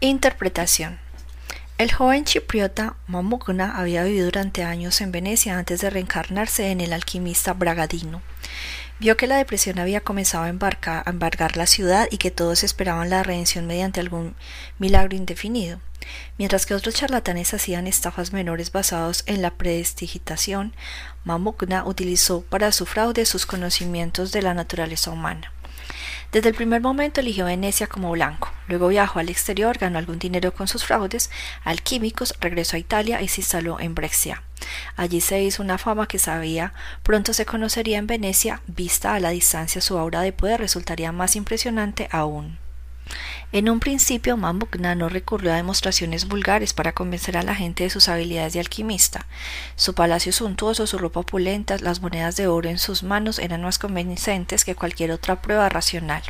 Interpretación el joven chipriota Mamukna había vivido durante años en Venecia antes de reencarnarse en el alquimista Bragadino. Vio que la depresión había comenzado a, embargar la ciudad y que todos esperaban la redención mediante algún milagro indefinido. Mientras que otros charlatanes hacían estafas menores basados en la prestigitación, Mamukna utilizó para su fraude sus conocimientos de la naturaleza humana. Desde el primer momento eligió Venecia como blanco, luego viajó al exterior, ganó algún dinero con sus fraudes alquímicos, regresó a Italia y se instaló en Brexia. Allí se hizo una fama que sabía pronto se conocería en Venecia, vista a la distancia su aura de poder resultaría más impresionante aún. En un principio, Mambukna no recurrió a demostraciones vulgares para convencer a la gente de sus habilidades de alquimista. Su palacio suntuoso, su ropa opulenta, las monedas de oro en sus manos eran más convincentes que cualquier otra prueba racional.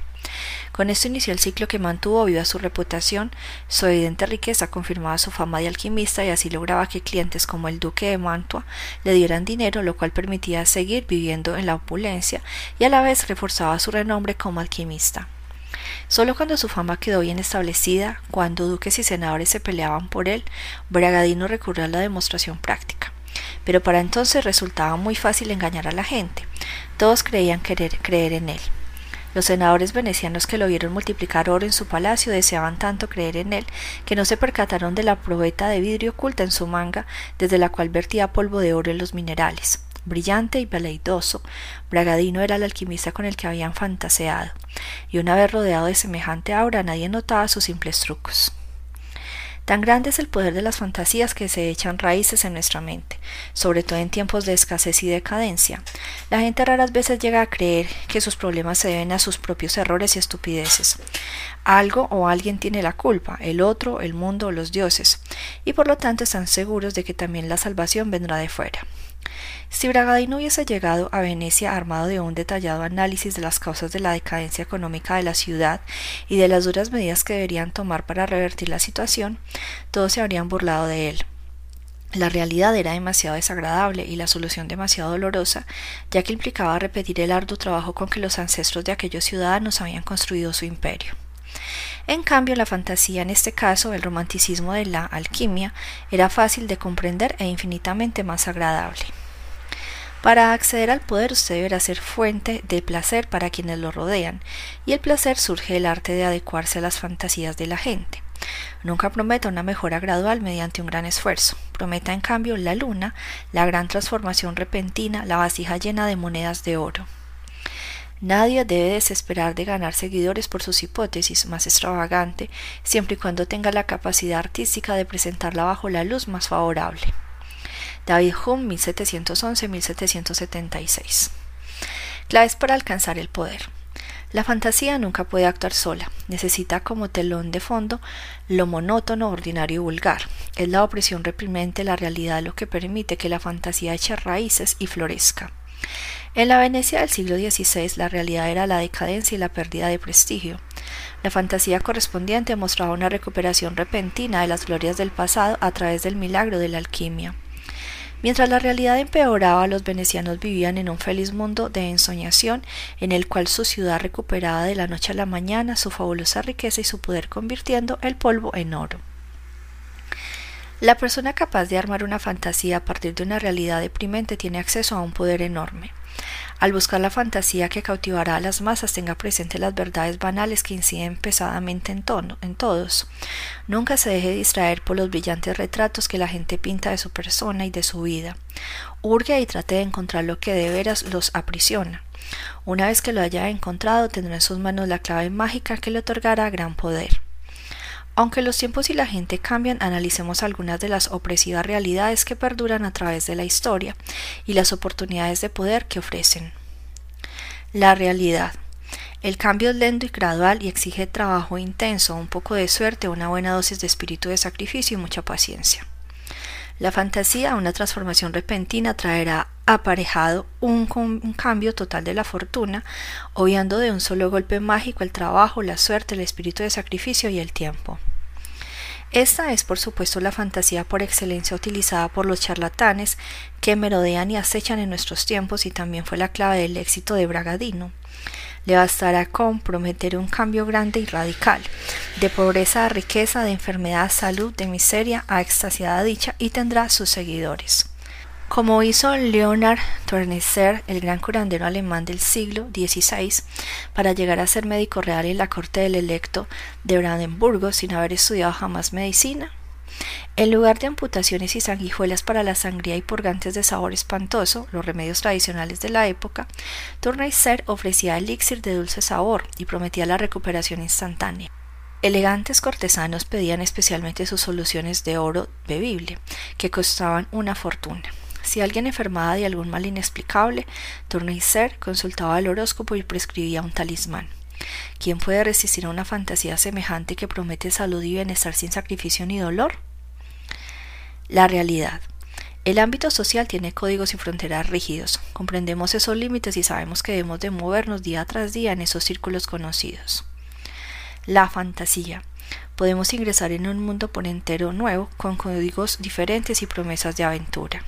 Con esto inició el ciclo que mantuvo viva su reputación, su evidente riqueza confirmaba su fama de alquimista y así lograba que clientes como el duque de Mantua le dieran dinero, lo cual permitía seguir viviendo en la opulencia y a la vez reforzaba su renombre como alquimista. Solo cuando su fama quedó bien establecida, cuando duques y senadores se peleaban por él, Bragadino recurrió a la demostración práctica. Pero para entonces resultaba muy fácil engañar a la gente. Todos creían querer creer en él. Los senadores venecianos que lo vieron multiplicar oro en su palacio deseaban tanto creer en él que no se percataron de la probeta de vidrio oculta en su manga, desde la cual vertía polvo de oro en los minerales brillante y veleidoso, Bragadino era el alquimista con el que habían fantaseado, y una vez rodeado de semejante aura nadie notaba sus simples trucos. Tan grande es el poder de las fantasías que se echan raíces en nuestra mente, sobre todo en tiempos de escasez y decadencia. La gente raras veces llega a creer que sus problemas se deben a sus propios errores y estupideces. Algo o alguien tiene la culpa, el otro, el mundo o los dioses, y por lo tanto están seguros de que también la salvación vendrá de fuera. Si Bragadino hubiese llegado a Venecia armado de un detallado análisis de las causas de la decadencia económica de la ciudad y de las duras medidas que deberían tomar para revertir la situación, todos se habrían burlado de él. La realidad era demasiado desagradable y la solución demasiado dolorosa, ya que implicaba repetir el arduo trabajo con que los ancestros de aquellos ciudadanos habían construido su imperio. En cambio, la fantasía, en este caso el romanticismo de la alquimia, era fácil de comprender e infinitamente más agradable. Para acceder al poder usted deberá ser fuente de placer para quienes lo rodean, y el placer surge del arte de adecuarse a las fantasías de la gente. Nunca prometa una mejora gradual mediante un gran esfuerzo. Prometa en cambio la luna, la gran transformación repentina, la vasija llena de monedas de oro. Nadie debe desesperar de ganar seguidores por sus hipótesis más extravagante, siempre y cuando tenga la capacidad artística de presentarla bajo la luz más favorable. David Hume 1711-1776. Claves para alcanzar el poder. La fantasía nunca puede actuar sola, necesita como telón de fondo lo monótono, ordinario y vulgar. Es la opresión reprimente la realidad lo que permite que la fantasía eche raíces y florezca. En la Venecia del siglo XVI la realidad era la decadencia y la pérdida de prestigio. La fantasía correspondiente mostraba una recuperación repentina de las glorias del pasado a través del milagro de la alquimia. Mientras la realidad empeoraba, los venecianos vivían en un feliz mundo de ensoñación en el cual su ciudad recuperaba de la noche a la mañana su fabulosa riqueza y su poder convirtiendo el polvo en oro. La persona capaz de armar una fantasía a partir de una realidad deprimente tiene acceso a un poder enorme. Al buscar la fantasía que cautivará a las masas, tenga presente las verdades banales que inciden pesadamente en, en todos. Nunca se deje distraer por los brillantes retratos que la gente pinta de su persona y de su vida. Urge y trate de encontrar lo que de veras los aprisiona. Una vez que lo haya encontrado, tendrá en sus manos la clave mágica que le otorgará gran poder. Aunque los tiempos y la gente cambian, analicemos algunas de las opresivas realidades que perduran a través de la historia y las oportunidades de poder que ofrecen. La realidad. El cambio es lento y gradual y exige trabajo intenso, un poco de suerte, una buena dosis de espíritu de sacrificio y mucha paciencia. La fantasía, una transformación repentina, traerá aparejado un, cambio total de la fortuna, obviando de un solo golpe mágico el trabajo, la suerte, el espíritu de sacrificio y el tiempo. Esta es, por supuesto, la fantasía por excelencia utilizada por los charlatanes que merodean y acechan en nuestros tiempos y también fue la clave del éxito de Bragadino. Le bastará con prometer un cambio grande y radical, de pobreza a riqueza, de enfermedad a salud, de miseria a extasiada dicha, y tendrá sus seguidores. Como hizo Leonard Tourneser, el gran curandero alemán del siglo XVI, para llegar a ser médico real en la corte del electo de Brandenburgo sin haber estudiado jamás medicina, en lugar de amputaciones y sanguijuelas para la sangría y purgantes de sabor espantoso, los remedios tradicionales de la época, Tourneser ofrecía elixir de dulce sabor y prometía la recuperación instantánea. Elegantes cortesanos pedían especialmente sus soluciones de oro bebible, que costaban una fortuna. Si alguien enfermaba de algún mal inexplicable, Tourneser consultaba el horóscopo y prescribía un talismán. ¿Quién puede resistir a una fantasía semejante que promete salud y bienestar sin sacrificio ni dolor? La realidad. El ámbito social tiene códigos y fronteras rígidos. Comprendemos esos límites y sabemos que debemos de movernos día tras día en esos círculos conocidos. La fantasía. Podemos ingresar en un mundo por entero nuevo, con códigos diferentes y promesas de aventura.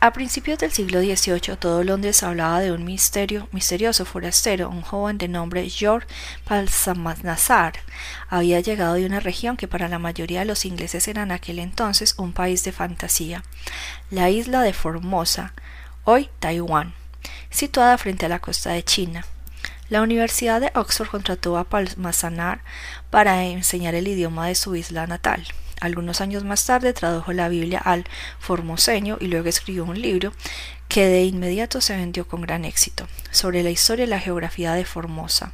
A principios del siglo XVIII, todo Londres hablaba de un misterio, misterioso forastero, un joven de nombre George Palsamazar. Había llegado de una región que para la mayoría de los ingleses era en aquel entonces un país de fantasía, la isla de Formosa, hoy Taiwán, situada frente a la costa de China. La Universidad de Oxford contrató a Palmasanar para enseñar el idioma de su isla natal. Algunos años más tarde tradujo la Biblia al formoseño y luego escribió un libro que de inmediato se vendió con gran éxito, sobre la historia y la geografía de Formosa.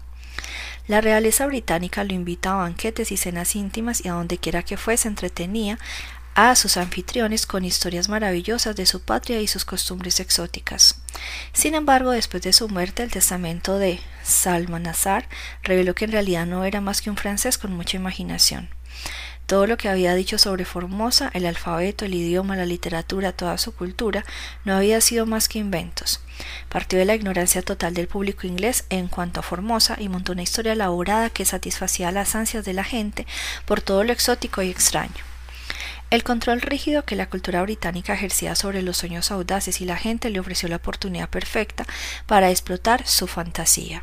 La realeza británica lo invita a banquetes y cenas íntimas y a donde quiera que fuese entretenía a sus anfitriones con historias maravillosas de su patria y sus costumbres exóticas. Sin embargo, después de su muerte, el testamento de Salmanazar reveló que en realidad no era más que un francés con mucha imaginación. Todo lo que había dicho sobre Formosa, el alfabeto, el idioma, la literatura, toda su cultura, no había sido más que inventos. Partió de la ignorancia total del público inglés en cuanto a Formosa y montó una historia elaborada que satisfacía las ansias de la gente por todo lo exótico y extraño. El control rígido que la cultura británica ejercía sobre los sueños audaces y la gente le ofreció la oportunidad perfecta para explotar su fantasía.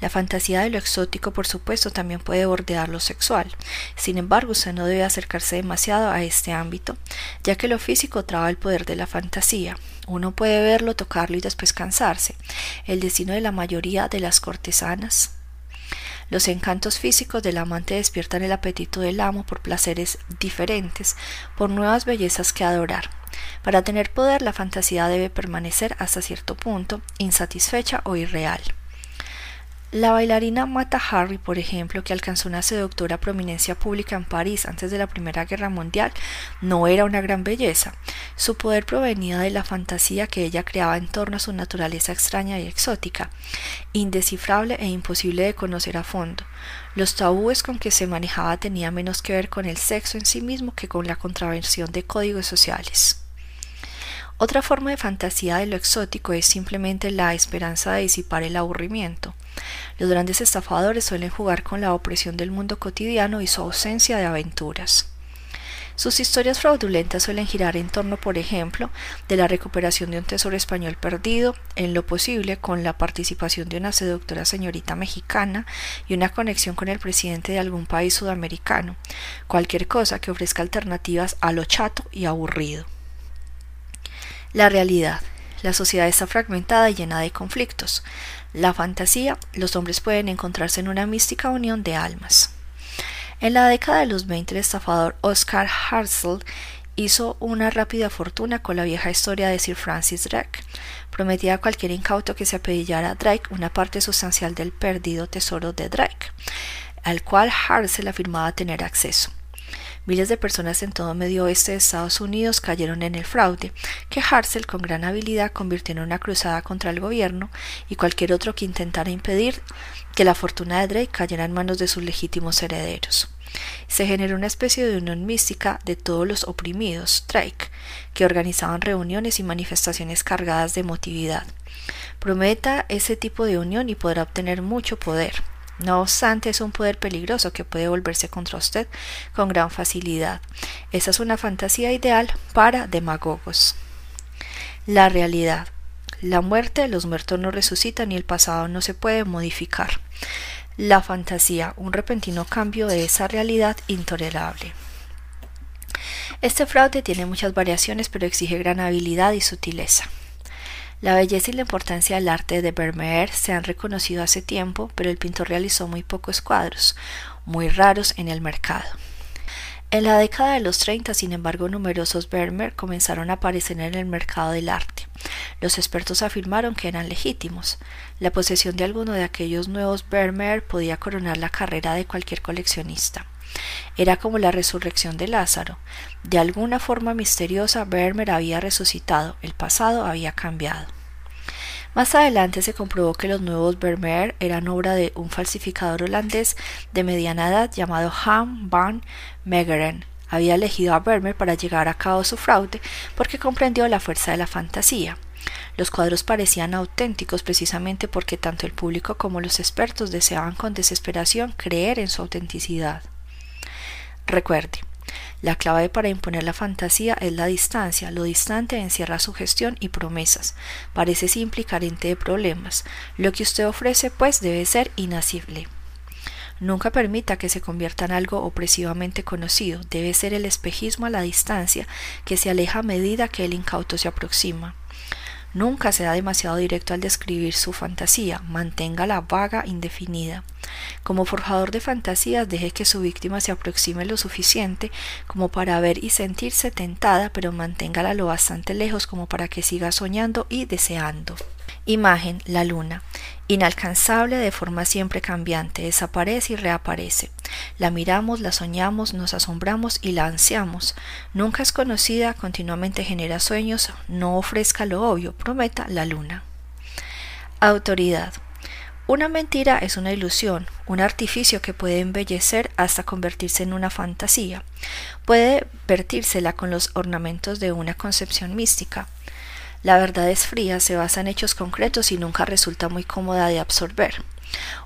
La fantasía de lo exótico, por supuesto, también puede bordear lo sexual. Sin embargo, usted no debe acercarse demasiado a este ámbito, ya que lo físico traba el poder de la fantasía. Uno puede verlo, tocarlo y después cansarse. El destino de la mayoría de las cortesanas los encantos físicos del amante despiertan el apetito del amo por placeres diferentes, por nuevas bellezas que adorar. Para tener poder, la fantasía debe permanecer hasta cierto punto insatisfecha o irreal. La bailarina Mata Harry, por ejemplo, que alcanzó una seductora prominencia pública en París antes de la Primera Guerra Mundial, no era una gran belleza. Su poder provenía de la fantasía que ella creaba en torno a su naturaleza extraña y exótica, indescifrable e imposible de conocer a fondo. Los tabúes con que se manejaba tenían menos que ver con el sexo en sí mismo que con la contravención de códigos sociales. Otra forma de fantasía de lo exótico es simplemente la esperanza de disipar el aburrimiento. Los grandes estafadores suelen jugar con la opresión del mundo cotidiano y su ausencia de aventuras. Sus historias fraudulentas suelen girar en torno, por ejemplo, de la recuperación de un tesoro español perdido, en lo posible con la participación de una seductora señorita mexicana y una conexión con el presidente de algún país sudamericano, cualquier cosa que ofrezca alternativas a lo chato y aburrido. La realidad. La sociedad está fragmentada y llena de conflictos. La fantasía. Los hombres pueden encontrarse en una mística unión de almas. En la década de los 20 el estafador Oscar Hartzell hizo una rápida fortuna con la vieja historia de Sir Francis Drake. Prometía a cualquier incauto que se apellidara Drake una parte sustancial del perdido tesoro de Drake, al cual Hartzell afirmaba tener acceso. Miles de personas en todo medio oeste de Estados Unidos cayeron en el fraude, que Hartzell con gran habilidad convirtió en una cruzada contra el gobierno y cualquier otro que intentara impedir que la fortuna de Drake cayera en manos de sus legítimos herederos. Se generó una especie de unión mística de todos los oprimidos, Drake, que organizaban reuniones y manifestaciones cargadas de emotividad. Prometa ese tipo de unión y podrá obtener mucho poder. No obstante, es un poder peligroso que puede volverse contra usted con gran facilidad. Esa es una fantasía ideal para demagogos. La realidad. La muerte, los muertos no resucitan y el pasado no se puede modificar. La fantasía, un repentino cambio de esa realidad intolerable. Este fraude tiene muchas variaciones pero exige gran habilidad y sutileza. La belleza y la importancia del arte de Vermeer se han reconocido hace tiempo, pero el pintor realizó muy pocos cuadros, muy raros en el mercado. En la década de los 30, sin embargo, numerosos Vermeer comenzaron a aparecer en el mercado del arte. Los expertos afirmaron que eran legítimos. La posesión de alguno de aquellos nuevos Vermeer podía coronar la carrera de cualquier coleccionista. Era como la resurrección de Lázaro. De alguna forma misteriosa, Vermeer había resucitado, el pasado había cambiado. Más adelante se comprobó que los nuevos Vermeer eran obra de un falsificador holandés de mediana edad llamado Han van Meegeren. Había elegido a Vermeer para llegar a cabo su fraude porque comprendió la fuerza de la fantasía. Los cuadros parecían auténticos precisamente porque tanto el público como los expertos deseaban con desesperación creer en su autenticidad. Recuerde, la clave para imponer la fantasía es la distancia. Lo distante encierra sugestión y promesas. Parece simple y carente de problemas. Lo que usted ofrece, pues, debe ser inasible. Nunca permita que se convierta en algo opresivamente conocido. Debe ser el espejismo a la distancia que se aleja a medida que el incauto se aproxima. Nunca sea demasiado directo al describir su fantasía, manténgala vaga, indefinida. Como forjador de fantasías, deje que su víctima se aproxime lo suficiente como para ver y sentirse tentada, pero manténgala lo bastante lejos como para que siga soñando y deseando. Imagen, la luna. Inalcanzable de forma siempre cambiante, desaparece y reaparece. La miramos, la soñamos, nos asombramos y la ansiamos. Nunca es conocida, continuamente genera sueños, no ofrezca lo obvio, prometa la luna. Autoridad. Una mentira es una ilusión, un artificio que puede embellecer hasta convertirse en una fantasía. Puede vertírsela con los ornamentos de una concepción mística. La verdad es fría, se basa en hechos concretos y nunca resulta muy cómoda de absorber.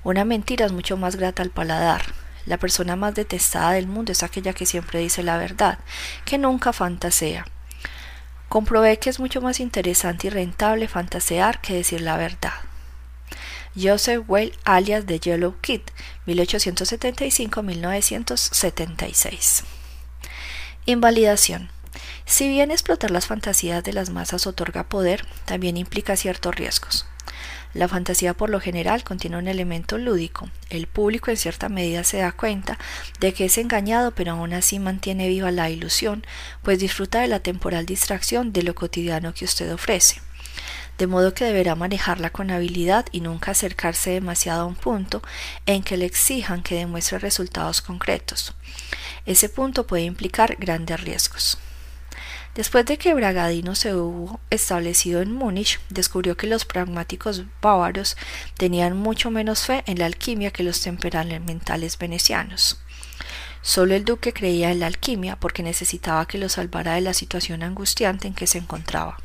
Una mentira es mucho más grata al paladar. La persona más detestada del mundo es aquella que siempre dice la verdad, que nunca fantasea. Comprobé que es mucho más interesante y rentable fantasear que decir la verdad. Joseph Whale alias de Yellow Kid, 1875-1976. Invalidación. Si bien explotar las fantasías de las masas otorga poder, también implica ciertos riesgos. La fantasía por lo general contiene un elemento lúdico. El público en cierta medida se da cuenta de que es engañado, pero aún así mantiene viva la ilusión, pues disfruta de la temporal distracción de lo cotidiano que usted ofrece. De modo que deberá manejarla con habilidad y nunca acercarse demasiado a un punto en que le exijan que demuestre resultados concretos. Ese punto puede implicar grandes riesgos. Después de que Bragadino se hubo establecido en Múnich, descubrió que los pragmáticos bávaros tenían mucho menos fe en la alquimia que los temperamentales venecianos. Solo el duque creía en la alquimia porque necesitaba que lo salvara de la situación angustiante en que se encontraba.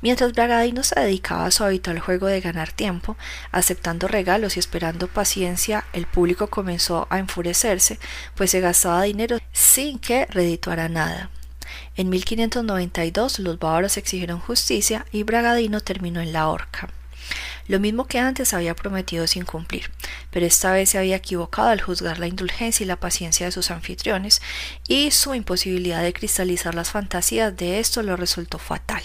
Mientras Bragadino se dedicaba a su habitual juego de ganar tiempo, aceptando regalos y esperando paciencia, el público comenzó a enfurecerse, pues se gastaba dinero sin que redituara nada. En 1592 los bávaros exigieron justicia y Bragadino terminó en la horca. Lo mismo que antes había prometido sin cumplir, pero esta vez se había equivocado al juzgar la indulgencia y la paciencia de sus anfitriones, y su imposibilidad de cristalizar las fantasías de esto lo resultó fatal.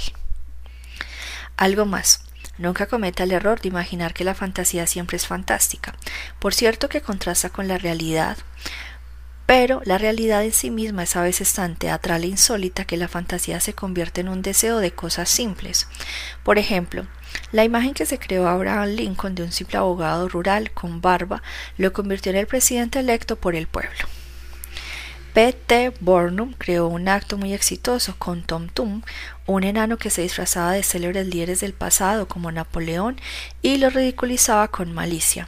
Algo más. Nunca cometa el error de imaginar que la fantasía siempre es fantástica. Por cierto que contrasta con la realidad, pero la realidad en sí misma es a veces tan teatral e insólita que la fantasía se convierte en un deseo de cosas simples. Por ejemplo, la imagen que se creó Abraham Lincoln de un simple abogado rural con barba lo convirtió en el presidente electo por el pueblo. P. T. Burnham creó un acto muy exitoso con Tom Tum, un enano que se disfrazaba de célebres líderes del pasado como Napoleón y lo ridiculizaba con malicia.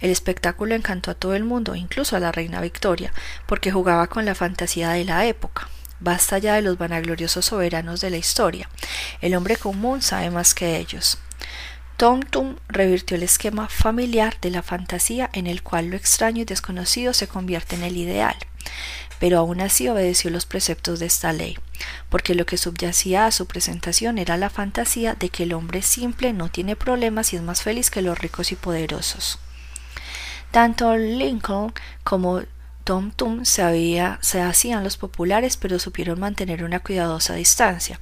El espectáculo encantó a todo el mundo, incluso a la reina Victoria, porque jugaba con la fantasía de la época. Basta ya de los vanagloriosos soberanos de la historia. El hombre común sabe más que ellos. Tom Tum revirtió el esquema familiar de la fantasía en el cual lo extraño y desconocido se convierte en el ideal, pero aún así obedeció los preceptos de esta ley, porque lo que subyacía a su presentación era la fantasía de que el hombre simple no tiene problemas y es más feliz que los ricos y poderosos. Tanto Lincoln como Tom Tum se, se hacían los populares, pero supieron mantener una cuidadosa distancia.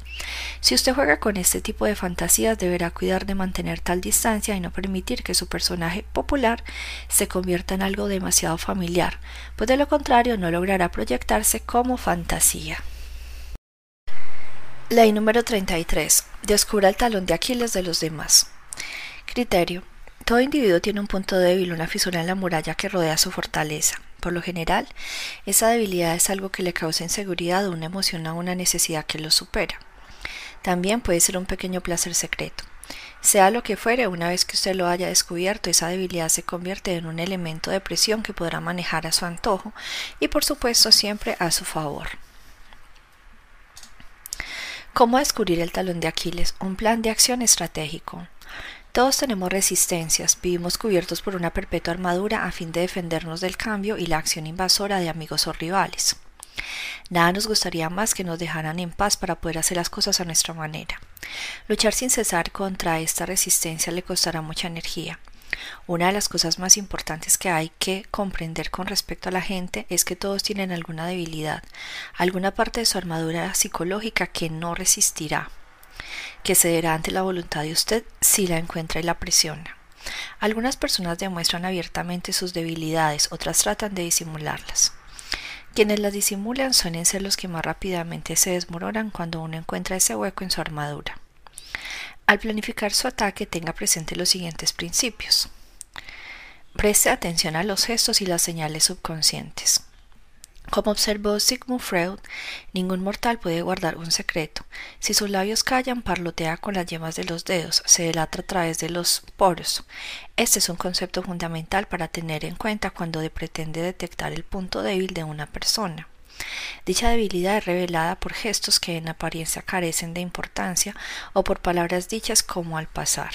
Si usted juega con este tipo de fantasías, deberá cuidar de mantener tal distancia y no permitir que su personaje popular se convierta en algo demasiado familiar, pues de lo contrario no logrará proyectarse como fantasía. Ley número 33. Descubra el talón de Aquiles de los demás. Criterio. Todo individuo tiene un punto débil, una fisura en la muralla que rodea su fortaleza. Por lo general, esa debilidad es algo que le causa inseguridad o una emoción o una necesidad que lo supera. También puede ser un pequeño placer secreto. Sea lo que fuere, una vez que usted lo haya descubierto, esa debilidad se convierte en un elemento de presión que podrá manejar a su antojo y por supuesto siempre a su favor. ¿Cómo descubrir el talón de Aquiles? Un plan de acción estratégico. Todos tenemos resistencias, vivimos cubiertos por una perpetua armadura a fin de defendernos del cambio y la acción invasora de amigos o rivales. Nada nos gustaría más que nos dejaran en paz para poder hacer las cosas a nuestra manera. Luchar sin cesar contra esta resistencia le costará mucha energía. Una de las cosas más importantes que hay que comprender con respecto a la gente es que todos tienen alguna debilidad, alguna parte de su armadura psicológica que no resistirá que cederá ante la voluntad de usted si la encuentra y la presiona. Algunas personas demuestran abiertamente sus debilidades, otras tratan de disimularlas. Quienes las disimulan suelen ser los que más rápidamente se desmoronan cuando uno encuentra ese hueco en su armadura. Al planificar su ataque tenga presente los siguientes principios. Preste atención a los gestos y las señales subconscientes. Como observó Sigmund Freud, ningún mortal puede guardar un secreto. Si sus labios callan, parlotea con las yemas de los dedos, se delata a través de los poros. Este es un concepto fundamental para tener en cuenta cuando pretende detectar el punto débil de una persona. Dicha debilidad es revelada por gestos que en apariencia carecen de importancia o por palabras dichas como al pasar.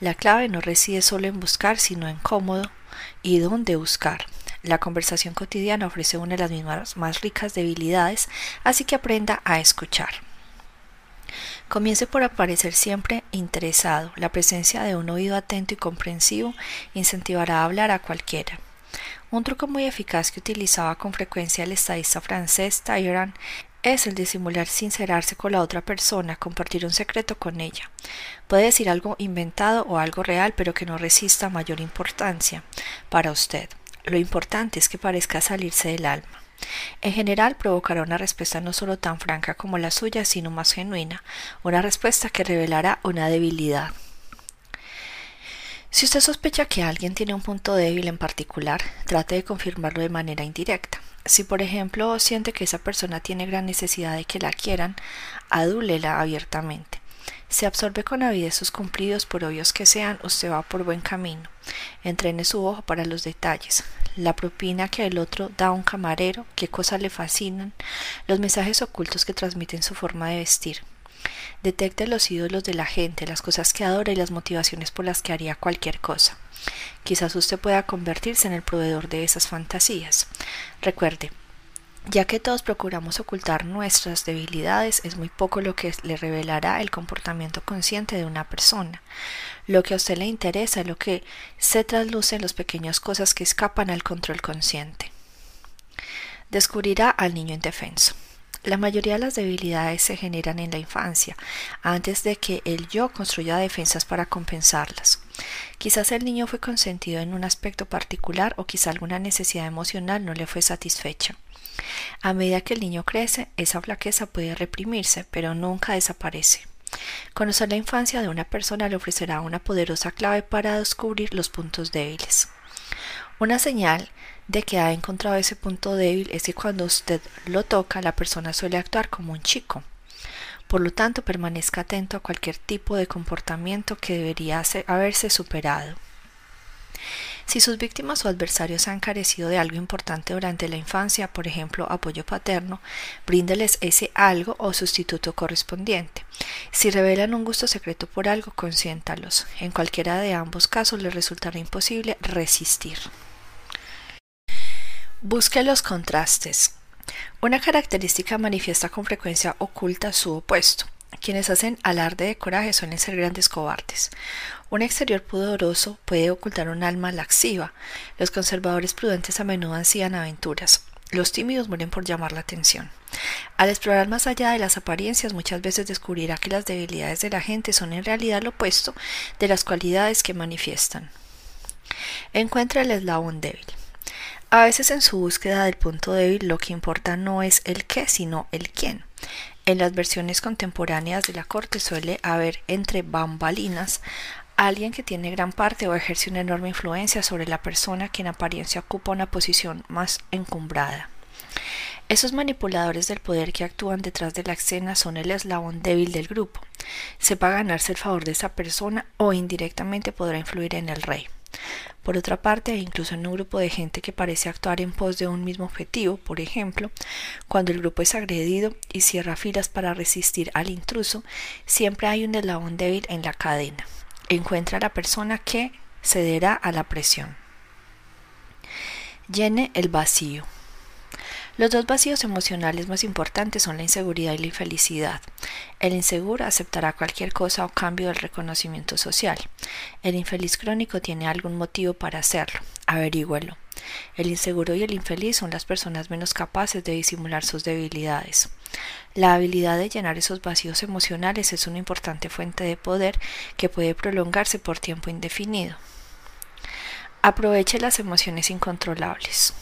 La clave no reside solo en buscar, sino en cómo y dónde buscar. La conversación cotidiana ofrece una de las mismas más ricas debilidades, así que aprenda a escuchar. Comience por aparecer siempre interesado. La presencia de un oído atento y comprensivo incentivará a hablar a cualquiera. Un truco muy eficaz que utilizaba con frecuencia el estadista francés Tyran es el de simular sincerarse con la otra persona, compartir un secreto con ella. Puede decir algo inventado o algo real, pero que no resista mayor importancia para usted. Lo importante es que parezca salirse del alma. En general provocará una respuesta no solo tan franca como la suya, sino más genuina, una respuesta que revelará una debilidad. Si usted sospecha que alguien tiene un punto débil en particular, trate de confirmarlo de manera indirecta. Si por ejemplo siente que esa persona tiene gran necesidad de que la quieran, adúlela abiertamente. Si absorbe con avidez sus cumplidos, por obvios que sean, usted va por buen camino. Entrene su ojo para los detalles. La propina que el otro da a un camarero, qué cosas le fascinan, los mensajes ocultos que transmiten su forma de vestir. Detecte los ídolos de la gente, las cosas que adora y las motivaciones por las que haría cualquier cosa. Quizás usted pueda convertirse en el proveedor de esas fantasías. Recuerde, ya que todos procuramos ocultar nuestras debilidades, es muy poco lo que le revelará el comportamiento consciente de una persona. Lo que a usted le interesa es lo que se trasluce en las pequeñas cosas que escapan al control consciente. Descubrirá al niño indefenso. La mayoría de las debilidades se generan en la infancia, antes de que el yo construya defensas para compensarlas. Quizás el niño fue consentido en un aspecto particular o quizá alguna necesidad emocional no le fue satisfecha. A medida que el niño crece, esa flaqueza puede reprimirse, pero nunca desaparece. Conocer la infancia de una persona le ofrecerá una poderosa clave para descubrir los puntos débiles. Una señal de que ha encontrado ese punto débil es que cuando usted lo toca, la persona suele actuar como un chico. Por lo tanto, permanezca atento a cualquier tipo de comportamiento que debería haberse superado. Si sus víctimas o adversarios han carecido de algo importante durante la infancia, por ejemplo, apoyo paterno, bríndeles ese algo o sustituto correspondiente. Si revelan un gusto secreto por algo, consiéntalos. En cualquiera de ambos casos les resultará imposible resistir. Busque los contrastes. Una característica manifiesta con frecuencia oculta su opuesto. Quienes hacen alarde de coraje suelen ser grandes cobardes. Un exterior pudoroso puede ocultar un alma laxiva. Los conservadores prudentes a menudo ansían aventuras. Los tímidos mueren por llamar la atención. Al explorar más allá de las apariencias, muchas veces descubrirá que las debilidades de la gente son en realidad lo opuesto de las cualidades que manifiestan. Encuentra el eslabón débil. A veces en su búsqueda del punto débil lo que importa no es el qué, sino el quién. En las versiones contemporáneas de la corte suele haber entre bambalinas alguien que tiene gran parte o ejerce una enorme influencia sobre la persona que en apariencia ocupa una posición más encumbrada. Esos manipuladores del poder que actúan detrás de la escena son el eslabón débil del grupo. Sepa ganarse el favor de esa persona o indirectamente podrá influir en el rey. Por otra parte, incluso en un grupo de gente que parece actuar en pos de un mismo objetivo, por ejemplo, cuando el grupo es agredido y cierra filas para resistir al intruso, siempre hay un eslabón débil en la cadena. Encuentra a la persona que cederá a la presión. Llene el vacío. Los dos vacíos emocionales más importantes son la inseguridad y la infelicidad. El inseguro aceptará cualquier cosa o cambio del reconocimiento social. El infeliz crónico tiene algún motivo para hacerlo. Averígüelo. El inseguro y el infeliz son las personas menos capaces de disimular sus debilidades. La habilidad de llenar esos vacíos emocionales es una importante fuente de poder que puede prolongarse por tiempo indefinido. Aproveche las emociones incontrolables.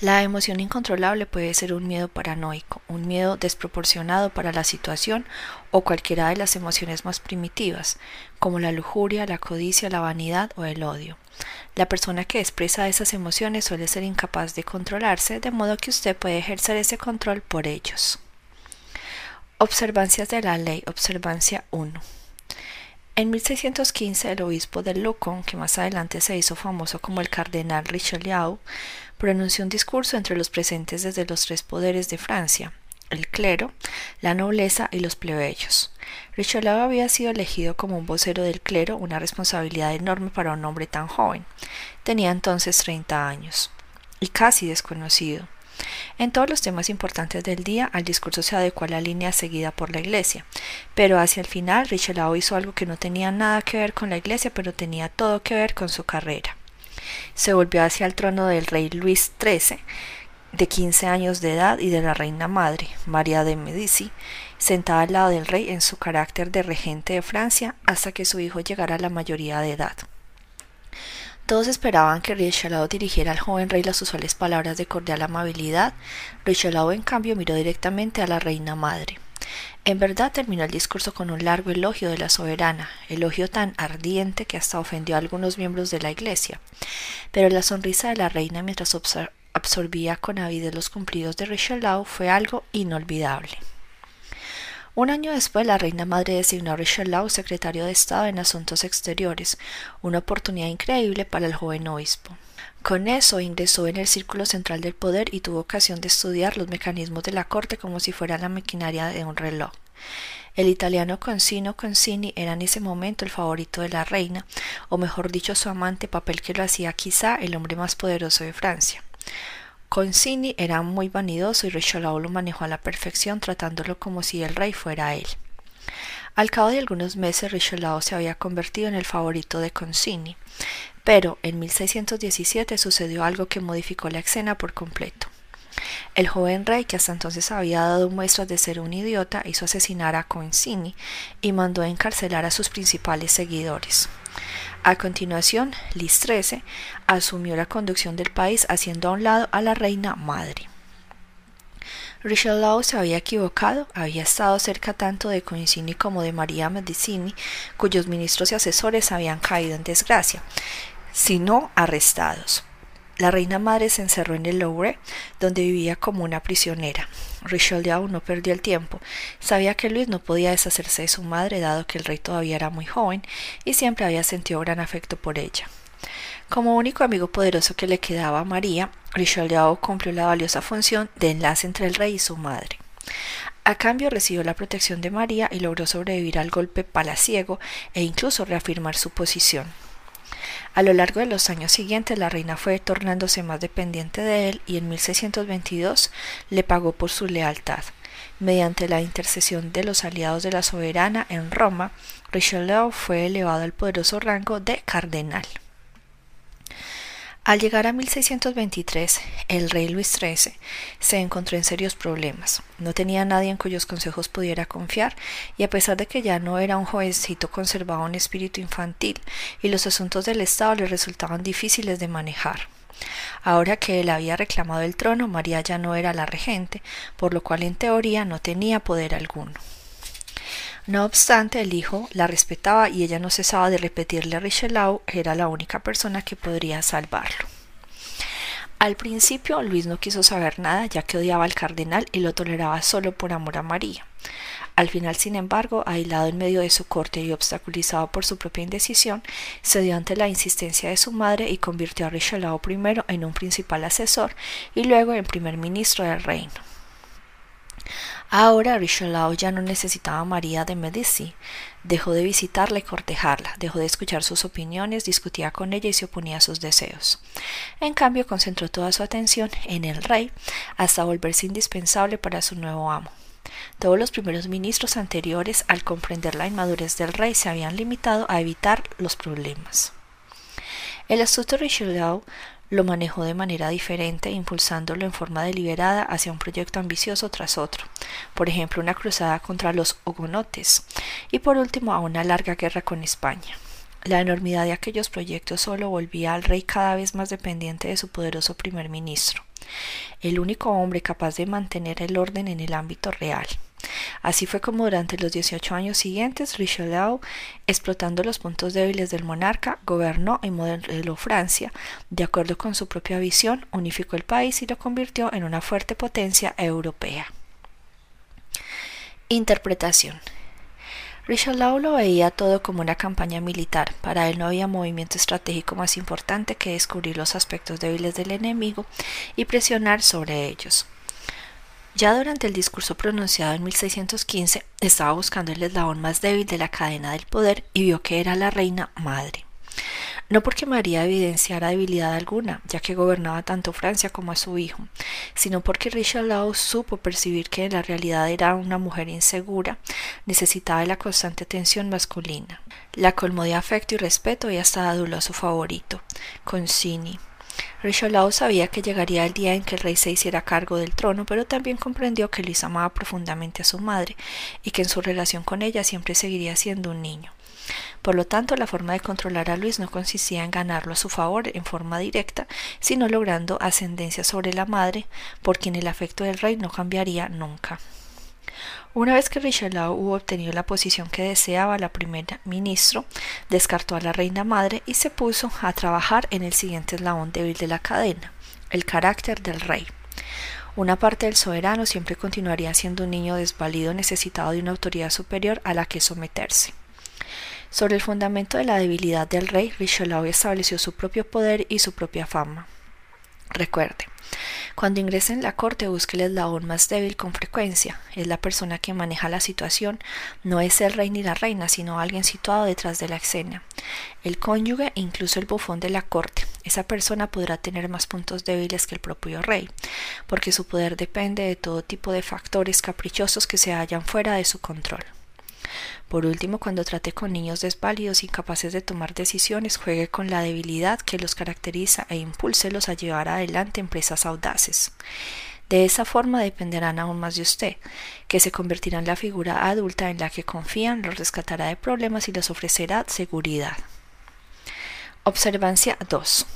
La emoción incontrolable puede ser un miedo paranoico, un miedo desproporcionado para la situación o cualquiera de las emociones más primitivas, como la lujuria, la codicia, la vanidad o el odio. La persona que expresa esas emociones suele ser incapaz de controlarse, de modo que usted puede ejercer ese control por ellos. Observancias de la ley. Observancia 1. En 1615 el obispo de Locon, que más adelante se hizo famoso como el cardenal Richelieu, pronunció un discurso entre los presentes desde los tres poderes de Francia, el clero, la nobleza y los plebeyos. Richelieu había sido elegido como un vocero del clero, una responsabilidad enorme para un hombre tan joven. Tenía entonces treinta años y casi desconocido. En todos los temas importantes del día, al discurso se adecuó a la línea seguida por la Iglesia, pero hacia el final Richelieu hizo algo que no tenía nada que ver con la Iglesia, pero tenía todo que ver con su carrera. Se volvió hacia el trono del rey Luis XIII, de quince años de edad, y de la reina madre, María de Medici, sentada al lado del rey en su carácter de regente de Francia hasta que su hijo llegara a la mayoría de edad. Todos esperaban que Richelieu dirigiera al joven rey las usuales palabras de cordial amabilidad. Richelieu, en cambio, miró directamente a la reina madre. En verdad terminó el discurso con un largo elogio de la soberana, elogio tan ardiente que hasta ofendió a algunos miembros de la iglesia. Pero la sonrisa de la reina mientras absorbía con avidez los cumplidos de Richelieu fue algo inolvidable. Un año después, la reina madre designó a Richelieu secretario de Estado en Asuntos Exteriores, una oportunidad increíble para el joven obispo. Con eso ingresó en el círculo central del poder y tuvo ocasión de estudiar los mecanismos de la corte como si fuera la maquinaria de un reloj. El italiano Concino Concini era en ese momento el favorito de la reina, o mejor dicho su amante, papel que lo hacía quizá el hombre más poderoso de Francia. Concini era muy vanidoso y Richelieu lo manejó a la perfección tratándolo como si el rey fuera él. Al cabo de algunos meses Richelieu se había convertido en el favorito de Concini, pero en 1617 sucedió algo que modificó la escena por completo. El joven rey, que hasta entonces había dado muestras de ser un idiota, hizo asesinar a Concini y mandó encarcelar a sus principales seguidores. A continuación, Lis XIII asumió la conducción del país haciendo a un lado a la reina madre. Richelieu se había equivocado, había estado cerca tanto de Concini como de María Medici, cuyos ministros y asesores habían caído en desgracia, sino arrestados. La reina madre se encerró en el Louvre, donde vivía como una prisionera. Richelieu no perdió el tiempo. Sabía que Luis no podía deshacerse de su madre, dado que el rey todavía era muy joven y siempre había sentido gran afecto por ella. Como único amigo poderoso que le quedaba a María, Richelieu cumplió la valiosa función de enlace entre el rey y su madre. A cambio recibió la protección de María y logró sobrevivir al golpe palaciego e incluso reafirmar su posición. A lo largo de los años siguientes la reina fue tornándose más dependiente de él y en 1622 le pagó por su lealtad. Mediante la intercesión de los aliados de la soberana en Roma, Richelieu fue elevado al poderoso rango de cardenal. Al llegar a 1623, el rey Luis XIII se encontró en serios problemas. No tenía nadie en cuyos consejos pudiera confiar, y a pesar de que ya no era un jovencito, conservaba un espíritu infantil, y los asuntos del Estado le resultaban difíciles de manejar. Ahora que él había reclamado el trono, María ya no era la regente, por lo cual en teoría no tenía poder alguno. No obstante, el hijo la respetaba y ella no cesaba de repetirle a Richelieu que era la única persona que podría salvarlo. Al principio, Luis no quiso saber nada, ya que odiaba al cardenal y lo toleraba solo por amor a María. Al final, sin embargo, aislado en medio de su corte y obstaculizado por su propia indecisión, cedió ante la insistencia de su madre y convirtió a Richelieu primero en un principal asesor y luego en primer ministro del reino. Ahora Richelieu ya no necesitaba a María de Medici. Dejó de visitarla y cortejarla, dejó de escuchar sus opiniones, discutía con ella y se oponía a sus deseos. En cambio, concentró toda su atención en el rey hasta volverse indispensable para su nuevo amo. Todos los primeros ministros anteriores, al comprender la inmadurez del rey, se habían limitado a evitar los problemas. El astuto Richelieu lo manejó de manera diferente, impulsándolo en forma deliberada hacia un proyecto ambicioso tras otro, por ejemplo una cruzada contra los hugonotes y por último a una larga guerra con España. La enormidad de aquellos proyectos solo volvía al rey cada vez más dependiente de su poderoso primer ministro, el único hombre capaz de mantener el orden en el ámbito real. Así fue como durante los 18 años siguientes Richelieu, explotando los puntos débiles del monarca, gobernó y modeló Francia, de acuerdo con su propia visión, unificó el país y lo convirtió en una fuerte potencia europea. Interpretación Richelieu lo veía todo como una campaña militar. Para él no había movimiento estratégico más importante que descubrir los aspectos débiles del enemigo y presionar sobre ellos. Ya durante el discurso pronunciado en 1615 estaba buscando el eslabón más débil de la cadena del poder y vio que era la reina madre. No porque María evidenciara debilidad alguna, ya que gobernaba tanto Francia como a su hijo, sino porque Richelieu supo percibir que en la realidad era una mujer insegura, necesitaba de la constante atención masculina. La colmó de afecto y respeto y hasta aduló a su favorito, Concini, Richelieu sabía que llegaría el día en que el rey se hiciera cargo del trono, pero también comprendió que Luis amaba profundamente a su madre y que en su relación con ella siempre seguiría siendo un niño. Por lo tanto, la forma de controlar a Luis no consistía en ganarlo a su favor en forma directa, sino logrando ascendencia sobre la madre, por quien el afecto del rey no cambiaría nunca. Una vez que Richelieu hubo obtenido la posición que deseaba la primera ministro, descartó a la reina madre y se puso a trabajar en el siguiente eslabón débil de la cadena, el carácter del rey. Una parte del soberano siempre continuaría siendo un niño desvalido necesitado de una autoridad superior a la que someterse. Sobre el fundamento de la debilidad del rey, Richelieu estableció su propio poder y su propia fama. Recuerde, cuando ingrese en la corte busque el eslabón más débil con frecuencia. Es la persona que maneja la situación, no es el rey ni la reina, sino alguien situado detrás de la escena. El cónyuge e incluso el bufón de la corte. Esa persona podrá tener más puntos débiles que el propio rey, porque su poder depende de todo tipo de factores caprichosos que se hallan fuera de su control. Por último, cuando trate con niños desválidos incapaces de tomar decisiones, juegue con la debilidad que los caracteriza e impúlselos a llevar adelante empresas audaces. De esa forma dependerán aún más de usted, que se convertirá en la figura adulta en la que confían, los rescatará de problemas y les ofrecerá seguridad. Observancia 2.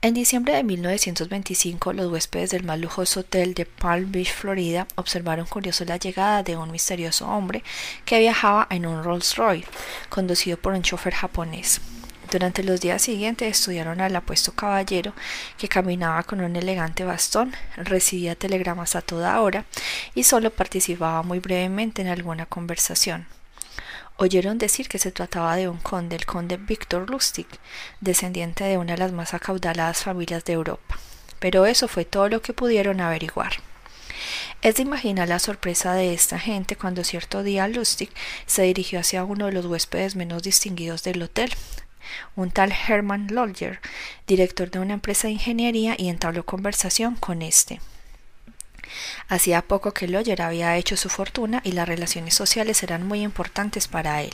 En diciembre de 1925, los huéspedes del más lujoso hotel de Palm Beach, Florida, observaron curioso la llegada de un misterioso hombre que viajaba en un Rolls Royce, conducido por un chofer japonés. Durante los días siguientes estudiaron al apuesto caballero que caminaba con un elegante bastón, recibía telegramas a toda hora y solo participaba muy brevemente en alguna conversación. Oyeron decir que se trataba de un conde, el conde Víctor Lustig, descendiente de una de las más acaudaladas familias de Europa. Pero eso fue todo lo que pudieron averiguar. Es de imaginar la sorpresa de esta gente cuando cierto día Lustig se dirigió hacia uno de los huéspedes menos distinguidos del hotel, un tal Hermann Lolger, director de una empresa de ingeniería, y entabló conversación con este. Hacía poco que Lawyer había hecho su fortuna y las relaciones sociales eran muy importantes para él.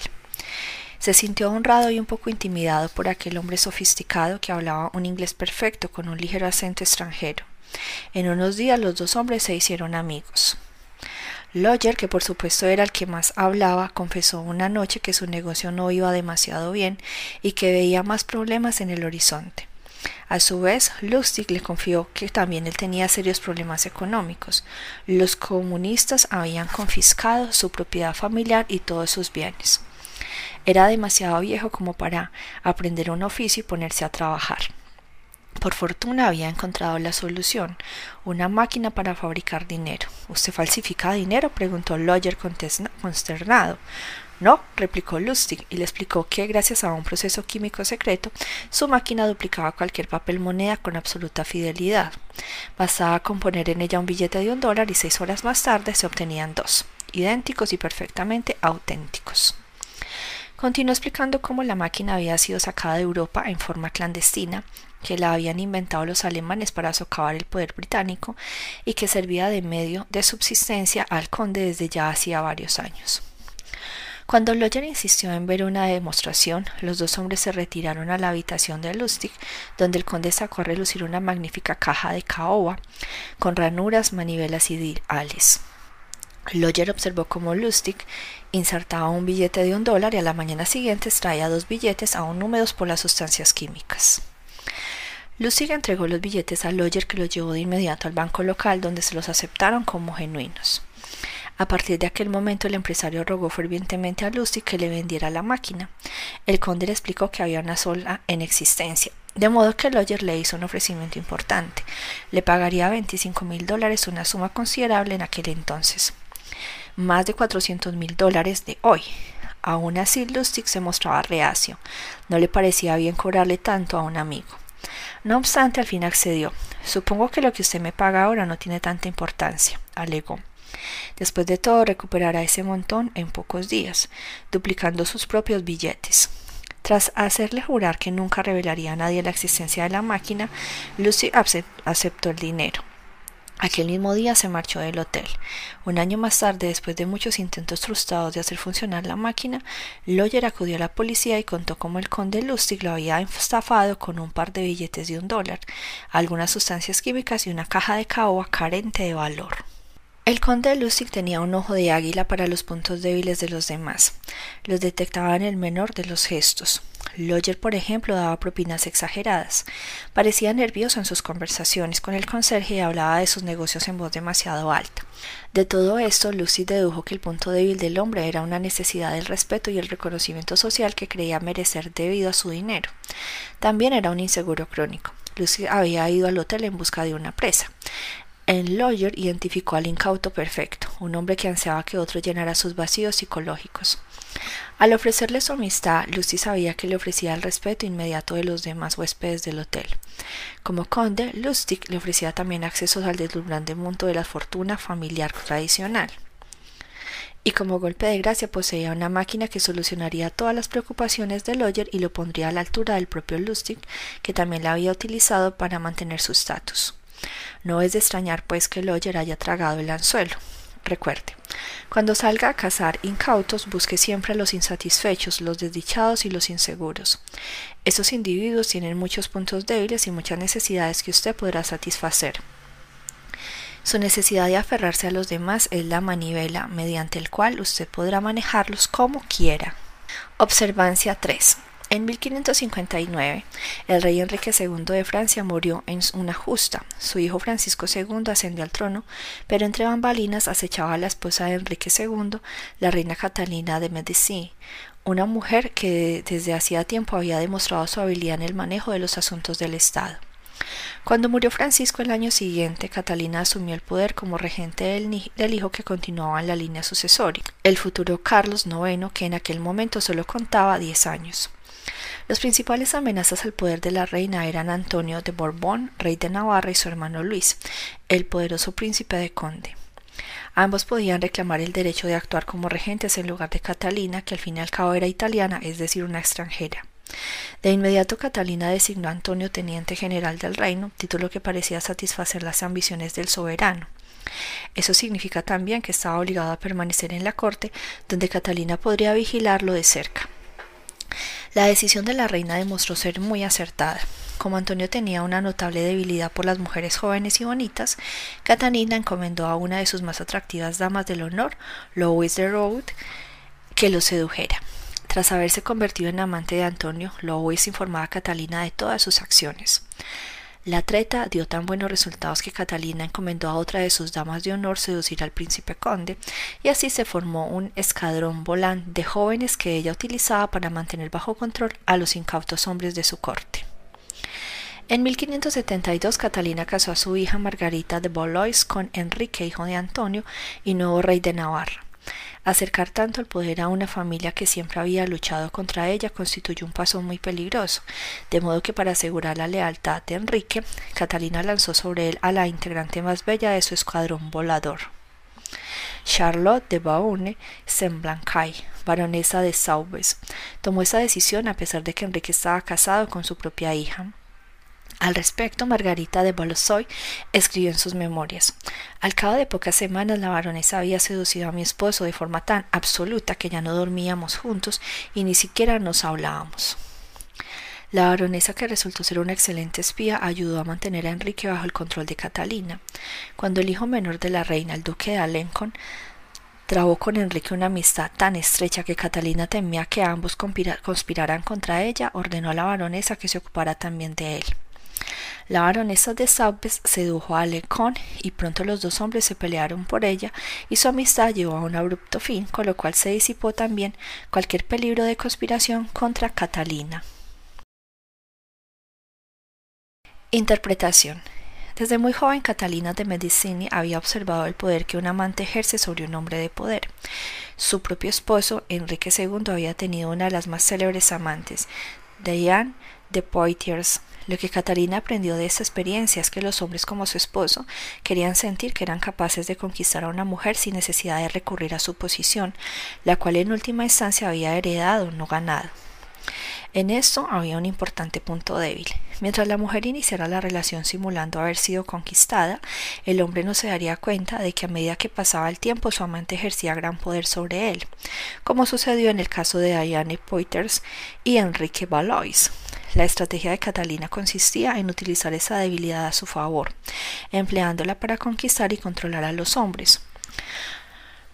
Se sintió honrado y un poco intimidado por aquel hombre sofisticado que hablaba un inglés perfecto con un ligero acento extranjero. En unos días los dos hombres se hicieron amigos. Lawyer, que por supuesto era el que más hablaba, confesó una noche que su negocio no iba demasiado bien y que veía más problemas en el horizonte. A su vez, Lustig le confió que también él tenía serios problemas económicos. Los comunistas habían confiscado su propiedad familiar y todos sus bienes. Era demasiado viejo como para aprender un oficio y ponerse a trabajar. Por fortuna había encontrado la solución, una máquina para fabricar dinero. ¿Usted falsifica dinero? preguntó Lawyer consternado. No, replicó Lustig y le explicó que gracias a un proceso químico secreto su máquina duplicaba cualquier papel moneda con absoluta fidelidad. Bastaba con poner en ella un billete de un dólar y seis horas más tarde se obtenían dos, idénticos y perfectamente auténticos. Continuó explicando cómo la máquina había sido sacada de Europa en forma clandestina, que la habían inventado los alemanes para socavar el poder británico y que servía de medio de subsistencia al conde desde ya hacía varios años. Cuando Lawyer insistió en ver una demostración, los dos hombres se retiraron a la habitación de Lustig, donde el conde sacó a relucir una magnífica caja de caoba con ranuras, manivelas y diales. Lawyer observó cómo Lustig insertaba un billete de un dólar y a la mañana siguiente extraía dos billetes aún húmedos por las sustancias químicas. Lustig entregó los billetes a Lawyer que los llevó de inmediato al banco local donde se los aceptaron como genuinos. A partir de aquel momento el empresario rogó fervientemente a Lucy que le vendiera la máquina. El conde le explicó que había una sola en existencia, de modo que Lawyer le hizo un ofrecimiento importante. Le pagaría veinticinco mil dólares, una suma considerable en aquel entonces. Más de cuatrocientos mil dólares de hoy. Aún así, Lustig se mostraba reacio. No le parecía bien cobrarle tanto a un amigo. No obstante, al fin accedió. Supongo que lo que usted me paga ahora no tiene tanta importancia, alegó. Después de todo, recuperará ese montón en pocos días, duplicando sus propios billetes. Tras hacerle jurar que nunca revelaría a nadie la existencia de la máquina, Lucy aceptó el dinero. Aquel mismo día se marchó del hotel. Un año más tarde, después de muchos intentos frustrados de hacer funcionar la máquina, Lawyer acudió a la policía y contó cómo el conde Lustig lo había estafado con un par de billetes de un dólar, algunas sustancias químicas y una caja de caoba carente de valor. El conde Lustig tenía un ojo de águila para los puntos débiles de los demás. Los detectaba en el menor de los gestos. Lawyer, por ejemplo, daba propinas exageradas. Parecía nervioso en sus conversaciones con el conserje y hablaba de sus negocios en voz demasiado alta. De todo esto, Lucy dedujo que el punto débil del hombre era una necesidad del respeto y el reconocimiento social que creía merecer debido a su dinero. También era un inseguro crónico. Lucy había ido al hotel en busca de una presa. El lawyer identificó al incauto perfecto, un hombre que ansiaba que otro llenara sus vacíos psicológicos. Al ofrecerle su amistad, Lucy sabía que le ofrecía el respeto inmediato de los demás huéspedes del hotel. Como conde, Lustig le ofrecía también accesos al deslumbrante mundo de la fortuna familiar tradicional. Y como golpe de gracia poseía una máquina que solucionaría todas las preocupaciones de Lawyer y lo pondría a la altura del propio Lustig, que también la había utilizado para mantener su estatus. No es de extrañar, pues, que Lawyer haya tragado el anzuelo. Recuerde, cuando salga a cazar incautos, busque siempre a los insatisfechos, los desdichados y los inseguros. Estos individuos tienen muchos puntos débiles y muchas necesidades que usted podrá satisfacer. Su necesidad de aferrarse a los demás es la manivela mediante el cual usted podrá manejarlos como quiera. Observancia 3. En 1559, el rey Enrique II de Francia murió en una justa. Su hijo Francisco II ascendió al trono, pero entre bambalinas acechaba a la esposa de Enrique II, la reina Catalina de Medici, una mujer que desde hacía tiempo había demostrado su habilidad en el manejo de los asuntos del Estado. Cuando murió Francisco el año siguiente, Catalina asumió el poder como regente del, del hijo que continuaba en la línea sucesoria, el futuro Carlos IX, que en aquel momento solo contaba diez años. Los principales amenazas al poder de la reina eran Antonio de Borbón, rey de Navarra, y su hermano Luis, el poderoso príncipe de Conde. Ambos podían reclamar el derecho de actuar como regentes en lugar de Catalina, que al fin y al cabo era italiana, es decir, una extranjera. De inmediato Catalina designó a Antonio teniente general del reino, título que parecía satisfacer las ambiciones del soberano. Eso significa también que estaba obligado a permanecer en la corte, donde Catalina podría vigilarlo de cerca. La decisión de la reina demostró ser muy acertada. Como Antonio tenía una notable debilidad por las mujeres jóvenes y bonitas, Catalina encomendó a una de sus más atractivas damas del honor, Louise de Rode, que lo sedujera. Tras haberse convertido en amante de Antonio, Louis informaba a Catalina de todas sus acciones. La treta dio tan buenos resultados que Catalina encomendó a otra de sus damas de honor seducir al príncipe conde, y así se formó un escadrón volán de jóvenes que ella utilizaba para mantener bajo control a los incautos hombres de su corte. En 1572 Catalina casó a su hija Margarita de Valois con Enrique, hijo de Antonio y nuevo rey de Navarra. Acercar tanto el poder a una familia que siempre había luchado contra ella constituyó un paso muy peligroso, de modo que para asegurar la lealtad de Enrique, Catalina lanzó sobre él a la integrante más bella de su escuadrón volador. Charlotte de Beaune Semblancay, baronesa de Saubes, tomó esa decisión a pesar de que Enrique estaba casado con su propia hija. Al respecto, Margarita de Bolossoy escribió en sus memorias Al cabo de pocas semanas la baronesa había seducido a mi esposo de forma tan absoluta que ya no dormíamos juntos y ni siquiera nos hablábamos. La baronesa, que resultó ser una excelente espía, ayudó a mantener a Enrique bajo el control de Catalina. Cuando el hijo menor de la reina, el duque de Alencon, trabó con Enrique una amistad tan estrecha que Catalina temía que ambos conspiraran contra ella, ordenó a la baronesa que se ocupara también de él. La baronesa de Saubes sedujo a Lecon y pronto los dos hombres se pelearon por ella y su amistad llegó a un abrupto fin, con lo cual se disipó también cualquier peligro de conspiración contra Catalina. Interpretación. Desde muy joven Catalina de Medici había observado el poder que un amante ejerce sobre un hombre de poder. Su propio esposo, Enrique II, había tenido una de las más célebres amantes, Diane de Poitiers, lo que Catalina aprendió de esta experiencia es que los hombres como su esposo querían sentir que eran capaces de conquistar a una mujer sin necesidad de recurrir a su posición, la cual en última instancia había heredado, no ganado. En esto había un importante punto débil. Mientras la mujer iniciara la relación simulando haber sido conquistada, el hombre no se daría cuenta de que a medida que pasaba el tiempo su amante ejercía gran poder sobre él, como sucedió en el caso de Diane Poiters y Enrique Valois. La estrategia de Catalina consistía en utilizar esa debilidad a su favor, empleándola para conquistar y controlar a los hombres.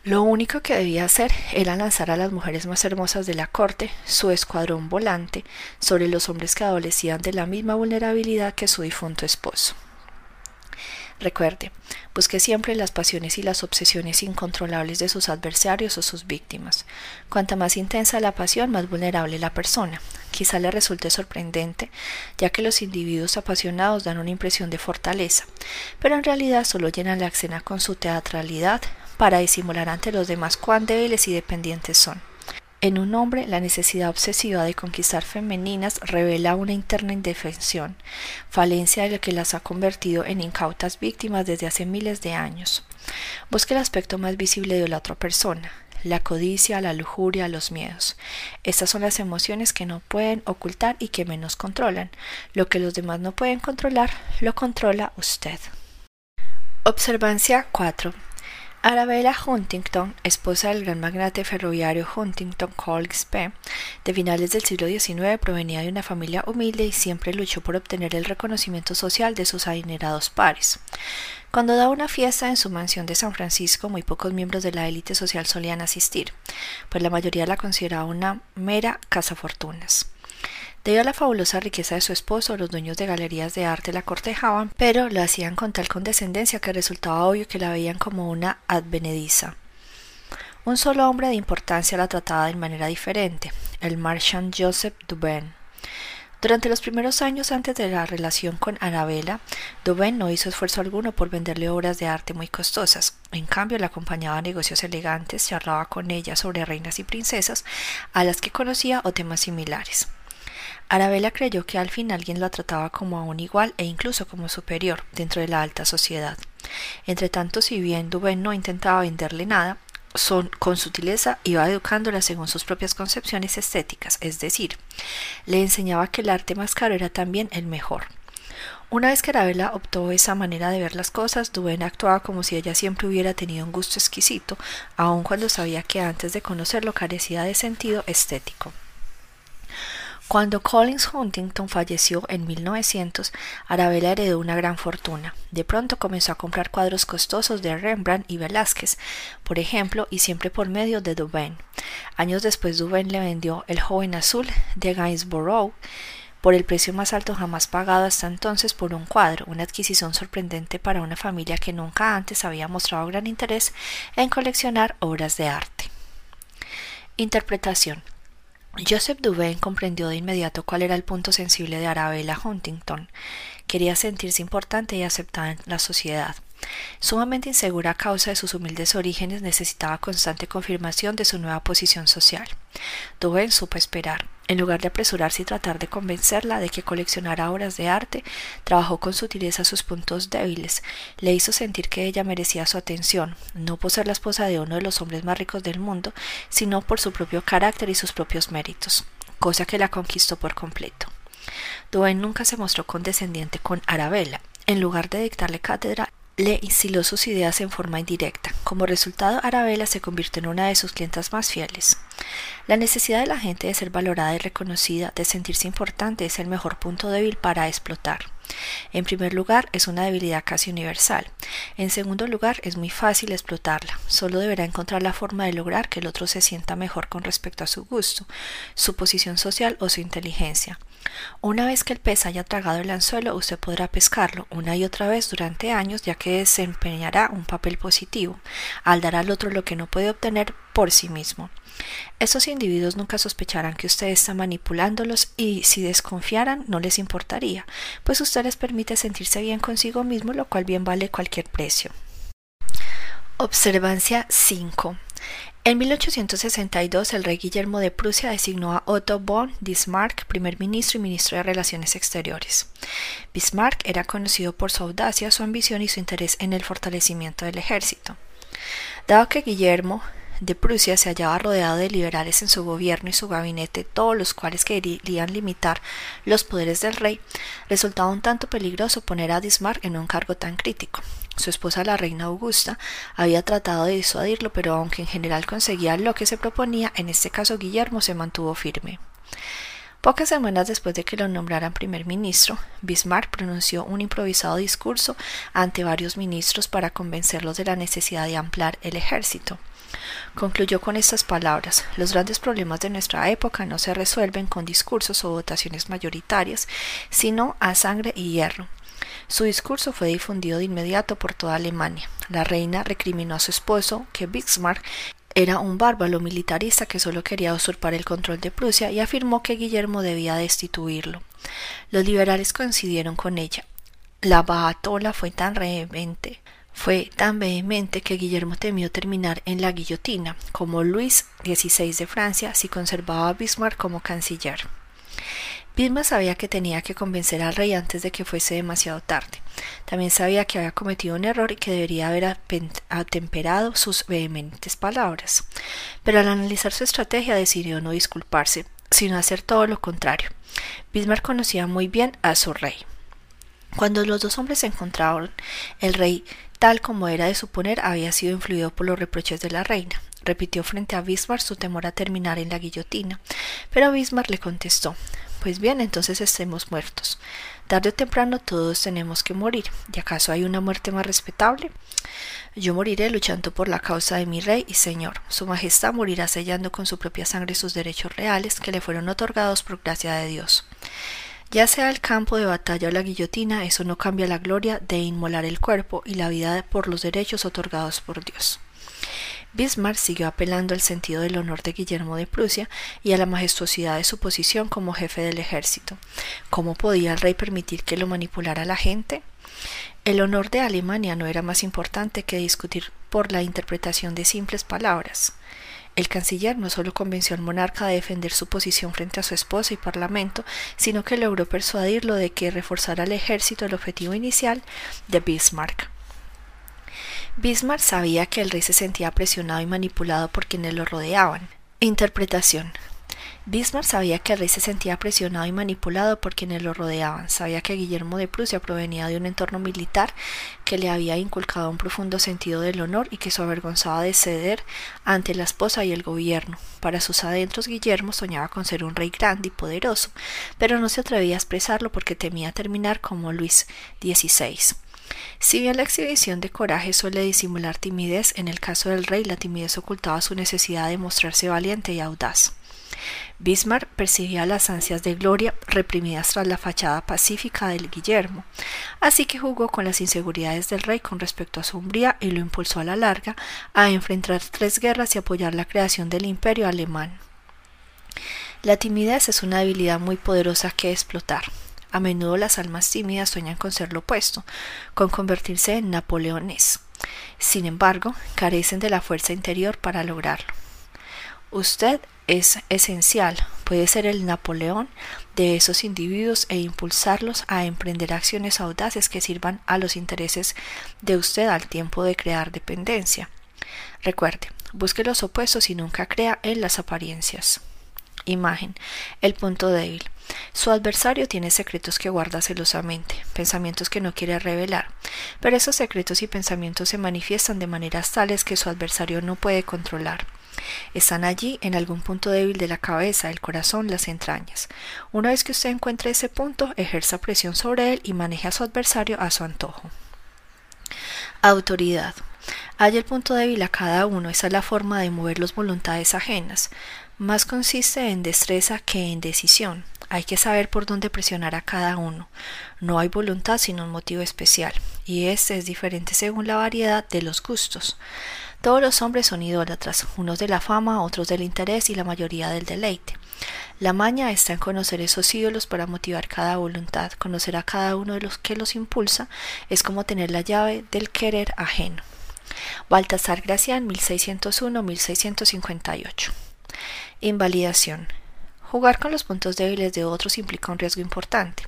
Lo único que debía hacer era lanzar a las mujeres más hermosas de la corte, su escuadrón volante, sobre los hombres que adolecían de la misma vulnerabilidad que su difunto esposo. Recuerde, busque siempre las pasiones y las obsesiones incontrolables de sus adversarios o sus víctimas. Cuanta más intensa la pasión, más vulnerable la persona. Quizá le resulte sorprendente, ya que los individuos apasionados dan una impresión de fortaleza, pero en realidad solo llenan la escena con su teatralidad para disimular ante los demás cuán débiles y dependientes son. En un hombre, la necesidad obsesiva de conquistar femeninas revela una interna indefensión, falencia de lo que las ha convertido en incautas víctimas desde hace miles de años. Busque el aspecto más visible de la otra persona, la codicia, la lujuria, los miedos. Estas son las emociones que no pueden ocultar y que menos controlan. Lo que los demás no pueden controlar, lo controla usted. Observancia 4. Arabella Huntington, esposa del gran magnate ferroviario Huntington P., de finales del siglo XIX, provenía de una familia humilde y siempre luchó por obtener el reconocimiento social de sus adinerados pares. Cuando daba una fiesta en su mansión de San Francisco, muy pocos miembros de la élite social solían asistir, pues la mayoría la consideraba una mera cazafortunas. Debido a la fabulosa riqueza de su esposo, los dueños de galerías de arte la cortejaban, pero lo hacían con tal condescendencia que resultaba obvio que la veían como una advenediza. Un solo hombre de importancia la trataba de manera diferente, el marchand Joseph Dubain. Durante los primeros años antes de la relación con Anabela, Duven no hizo esfuerzo alguno por venderle obras de arte muy costosas. En cambio, le acompañaba a negocios elegantes, charlaba con ella sobre reinas y princesas, a las que conocía o temas similares. Arabella creyó que al fin alguien la trataba como a un igual e incluso como superior dentro de la alta sociedad. Entretanto, si bien Duven no intentaba venderle nada, son, con sutileza iba educándola según sus propias concepciones estéticas, es decir, le enseñaba que el arte más caro era también el mejor. Una vez que Arabella optó esa manera de ver las cosas, Duven actuaba como si ella siempre hubiera tenido un gusto exquisito, aun cuando sabía que antes de conocerlo carecía de sentido estético. Cuando Collins Huntington falleció en 1900, Arabella heredó una gran fortuna. De pronto comenzó a comprar cuadros costosos de Rembrandt y Velázquez, por ejemplo, y siempre por medio de Duvain. Años después Duvain le vendió El joven azul de Gainsborough por el precio más alto jamás pagado hasta entonces por un cuadro, una adquisición sorprendente para una familia que nunca antes había mostrado gran interés en coleccionar obras de arte. Interpretación Joseph Duvain comprendió de inmediato cuál era el punto sensible de Arabella Huntington. Quería sentirse importante y aceptada en la sociedad. Sumamente insegura a causa de sus humildes orígenes, necesitaba constante confirmación de su nueva posición social. Duvain supo esperar. En lugar de apresurarse y tratar de convencerla de que coleccionara obras de arte, trabajó con sutileza sus puntos débiles, le hizo sentir que ella merecía su atención, no por ser la esposa de uno de los hombres más ricos del mundo, sino por su propio carácter y sus propios méritos, cosa que la conquistó por completo. Duane nunca se mostró condescendiente con Arabella. En lugar de dictarle cátedra, le instiló sus ideas en forma indirecta. Como resultado, Arabella se convirtió en una de sus clientas más fieles. La necesidad de la gente de ser valorada y reconocida, de sentirse importante, es el mejor punto débil para explotar. En primer lugar, es una debilidad casi universal. En segundo lugar, es muy fácil explotarla. Solo deberá encontrar la forma de lograr que el otro se sienta mejor con respecto a su gusto, su posición social o su inteligencia. Una vez que el pez haya tragado el anzuelo, usted podrá pescarlo una y otra vez durante años, ya que desempeñará un papel positivo, al dar al otro lo que no puede obtener por sí mismo. Estos individuos nunca sospecharán que usted está manipulándolos y si desconfiaran no les importaría, pues usted les permite sentirse bien consigo mismo, lo cual bien vale cualquier precio. Observancia 5. En 1862 el rey Guillermo de Prusia designó a Otto von Bismarck primer ministro y ministro de Relaciones Exteriores. Bismarck era conocido por su audacia, su ambición y su interés en el fortalecimiento del ejército. Dado que Guillermo de Prusia se hallaba rodeado de liberales en su gobierno y su gabinete, todos los cuales querían limitar los poderes del rey, resultaba un tanto peligroso poner a Bismarck en un cargo tan crítico. Su esposa, la reina Augusta, había tratado de disuadirlo, pero aunque en general conseguía lo que se proponía, en este caso Guillermo se mantuvo firme. Pocas semanas después de que lo nombraran primer ministro, Bismarck pronunció un improvisado discurso ante varios ministros para convencerlos de la necesidad de ampliar el ejército. Concluyó con estas palabras Los grandes problemas de nuestra época no se resuelven con discursos o votaciones mayoritarias, sino a sangre y hierro. Su discurso fue difundido de inmediato por toda Alemania. La reina recriminó a su esposo que Bismarck era un bárbaro militarista que solo quería usurpar el control de Prusia y afirmó que Guillermo debía destituirlo. Los liberales coincidieron con ella. La Baatola fue tan vehemente fue tan vehemente que Guillermo temió terminar en la guillotina, como Luis XVI de Francia si conservaba a Bismarck como canciller. Bismarck sabía que tenía que convencer al rey antes de que fuese demasiado tarde. También sabía que había cometido un error y que debería haber atemperado sus vehementes palabras. Pero al analizar su estrategia decidió no disculparse, sino hacer todo lo contrario. Bismarck conocía muy bien a su rey. Cuando los dos hombres se encontraron, el rey tal como era de suponer, había sido influido por los reproches de la reina. Repitió frente a Bismarck su temor a terminar en la guillotina, pero Bismarck le contestó Pues bien, entonces estemos muertos. Tarde o temprano todos tenemos que morir. ¿Y acaso hay una muerte más respetable? Yo moriré luchando por la causa de mi rey y señor. Su Majestad morirá sellando con su propia sangre sus derechos reales que le fueron otorgados por gracia de Dios. Ya sea el campo de batalla o la guillotina, eso no cambia la gloria de inmolar el cuerpo y la vida por los derechos otorgados por Dios. Bismarck siguió apelando al sentido del honor de Guillermo de Prusia y a la majestuosidad de su posición como jefe del ejército. ¿Cómo podía el rey permitir que lo manipulara la gente? El honor de Alemania no era más importante que discutir por la interpretación de simples palabras. El canciller no solo convenció al monarca de defender su posición frente a su esposa y parlamento, sino que logró persuadirlo de que reforzara el ejército el objetivo inicial de Bismarck. Bismarck sabía que el rey se sentía presionado y manipulado por quienes lo rodeaban. Interpretación. Bismarck sabía que el rey se sentía presionado y manipulado por quienes lo rodeaban. Sabía que Guillermo de Prusia provenía de un entorno militar que le había inculcado un profundo sentido del honor y que se avergonzaba de ceder ante la esposa y el gobierno. Para sus adentros, Guillermo soñaba con ser un rey grande y poderoso, pero no se atrevía a expresarlo porque temía terminar como Luis XVI. Si bien la exhibición de coraje suele disimular timidez, en el caso del rey la timidez ocultaba su necesidad de mostrarse valiente y audaz. Bismarck percibía las ansias de gloria reprimidas tras la fachada pacífica del Guillermo, así que jugó con las inseguridades del rey con respecto a su Hungría y lo impulsó a la larga a enfrentar tres guerras y apoyar la creación del imperio alemán. La timidez es una habilidad muy poderosa que explotar. A menudo las almas tímidas sueñan con ser lo opuesto, con convertirse en Napoleones. Sin embargo, carecen de la fuerza interior para lograrlo. Usted es esencial, puede ser el Napoleón de esos individuos e impulsarlos a emprender acciones audaces que sirvan a los intereses de usted al tiempo de crear dependencia. Recuerde, busque los opuestos y nunca crea en las apariencias. Imagen. El punto débil. Su adversario tiene secretos que guarda celosamente, pensamientos que no quiere revelar, pero esos secretos y pensamientos se manifiestan de maneras tales que su adversario no puede controlar. Están allí en algún punto débil de la cabeza, el corazón, las entrañas. Una vez que usted encuentre ese punto, ejerza presión sobre él y maneje a su adversario a su antojo. Autoridad. Hay el punto débil a cada uno, esa es la forma de mover las voluntades ajenas. Más consiste en destreza que en decisión. Hay que saber por dónde presionar a cada uno. No hay voluntad sino un motivo especial, y este es diferente según la variedad de los gustos. Todos los hombres son idólatras, unos de la fama, otros del interés y la mayoría del deleite. La maña está en conocer esos ídolos para motivar cada voluntad. Conocer a cada uno de los que los impulsa es como tener la llave del querer ajeno. Baltasar Gracián, 1601-1658. Invalidación. Jugar con los puntos débiles de otros implica un riesgo importante.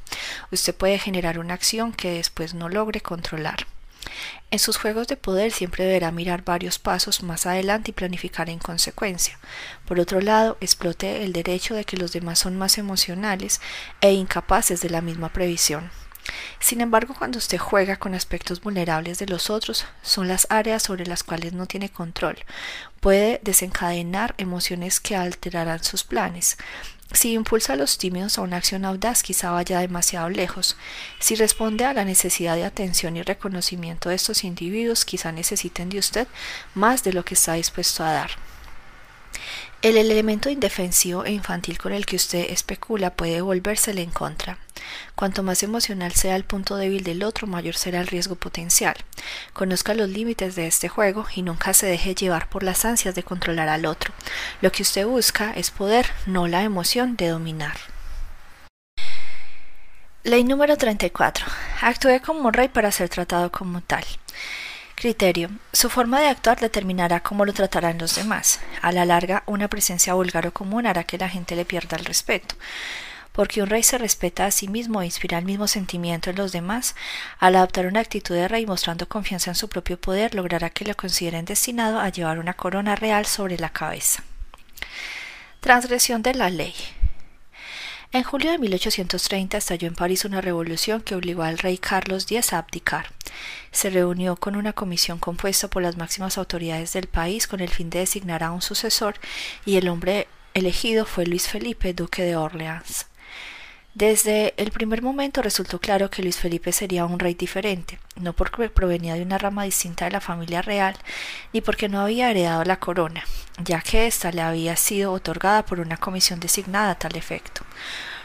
Usted puede generar una acción que después no logre controlar. En sus juegos de poder siempre deberá mirar varios pasos más adelante y planificar en consecuencia. Por otro lado, explote el derecho de que los demás son más emocionales e incapaces de la misma previsión. Sin embargo, cuando usted juega con aspectos vulnerables de los otros, son las áreas sobre las cuales no tiene control. Puede desencadenar emociones que alterarán sus planes. Si impulsa a los tímidos a una acción audaz, quizá vaya demasiado lejos. Si responde a la necesidad de atención y reconocimiento de estos individuos, quizá necesiten de usted más de lo que está dispuesto a dar. El elemento indefensivo e infantil con el que usted especula puede volvérsele en contra. Cuanto más emocional sea el punto débil del otro, mayor será el riesgo potencial. Conozca los límites de este juego y nunca se deje llevar por las ansias de controlar al otro. Lo que usted busca es poder, no la emoción de dominar. Ley número 34. Actúe como rey para ser tratado como tal. Criterio. Su forma de actuar determinará cómo lo tratarán los demás. A la larga, una presencia vulgar o común hará que la gente le pierda el respeto. Porque un rey se respeta a sí mismo e inspira el mismo sentimiento en los demás, al adoptar una actitud de rey mostrando confianza en su propio poder, logrará que lo consideren destinado a llevar una corona real sobre la cabeza. Transgresión de la ley. En julio de 1830 estalló en París una revolución que obligó al rey Carlos X a abdicar. Se reunió con una comisión compuesta por las máximas autoridades del país con el fin de designar a un sucesor y el hombre elegido fue Luis Felipe, duque de Orleans. Desde el primer momento resultó claro que Luis Felipe sería un rey diferente, no porque provenía de una rama distinta de la familia real, ni porque no había heredado la corona, ya que ésta le había sido otorgada por una comisión designada a tal efecto,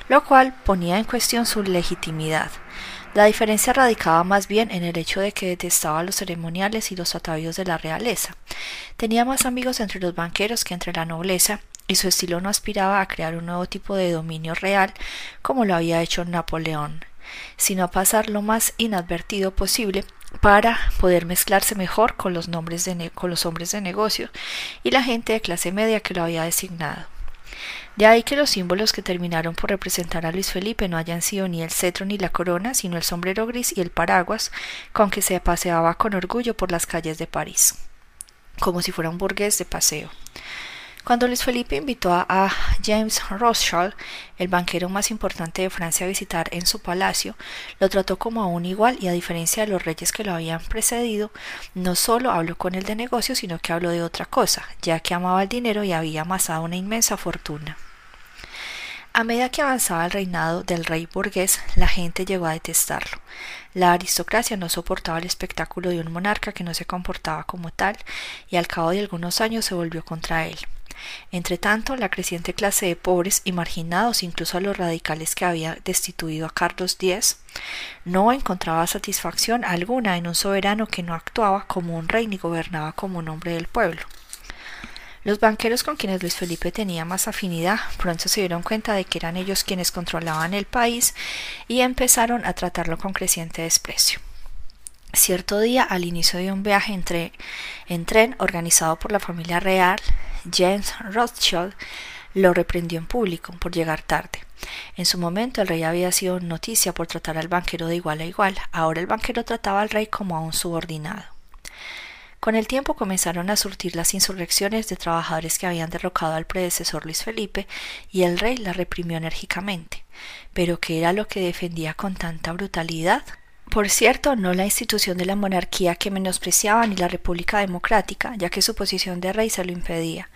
lo cual ponía en cuestión su legitimidad. La diferencia radicaba más bien en el hecho de que detestaba los ceremoniales y los atavíos de la realeza. Tenía más amigos entre los banqueros que entre la nobleza, y su estilo no aspiraba a crear un nuevo tipo de dominio real como lo había hecho Napoleón, sino a pasar lo más inadvertido posible para poder mezclarse mejor con los, nombres de con los hombres de negocio y la gente de clase media que lo había designado. De ahí que los símbolos que terminaron por representar a Luis Felipe no hayan sido ni el cetro ni la corona, sino el sombrero gris y el paraguas con que se paseaba con orgullo por las calles de París, como si fuera un burgués de paseo. Cuando Luis Felipe invitó a James Rothschild, el banquero más importante de Francia, a visitar en su palacio, lo trató como a un igual y a diferencia de los reyes que lo habían precedido, no solo habló con él de negocio, sino que habló de otra cosa, ya que amaba el dinero y había amasado una inmensa fortuna. A medida que avanzaba el reinado del rey burgués, la gente llegó a detestarlo. La aristocracia no soportaba el espectáculo de un monarca que no se comportaba como tal, y al cabo de algunos años se volvió contra él. Entretanto, la creciente clase de pobres y marginados, incluso a los radicales que había destituido a Carlos X, no encontraba satisfacción alguna en un soberano que no actuaba como un rey ni gobernaba como un hombre del pueblo. Los banqueros con quienes Luis Felipe tenía más afinidad pronto se dieron cuenta de que eran ellos quienes controlaban el país y empezaron a tratarlo con creciente desprecio. Cierto día, al inicio de un viaje en tren organizado por la familia real, James Rothschild lo reprendió en público por llegar tarde. En su momento el rey había sido noticia por tratar al banquero de igual a igual, ahora el banquero trataba al rey como a un subordinado. Con el tiempo comenzaron a surtir las insurrecciones de trabajadores que habían derrocado al predecesor Luis Felipe y el rey la reprimió enérgicamente. Pero ¿qué era lo que defendía con tanta brutalidad? Por cierto, no la institución de la monarquía que menospreciaba ni la república democrática, ya que su posición de rey se lo impedía.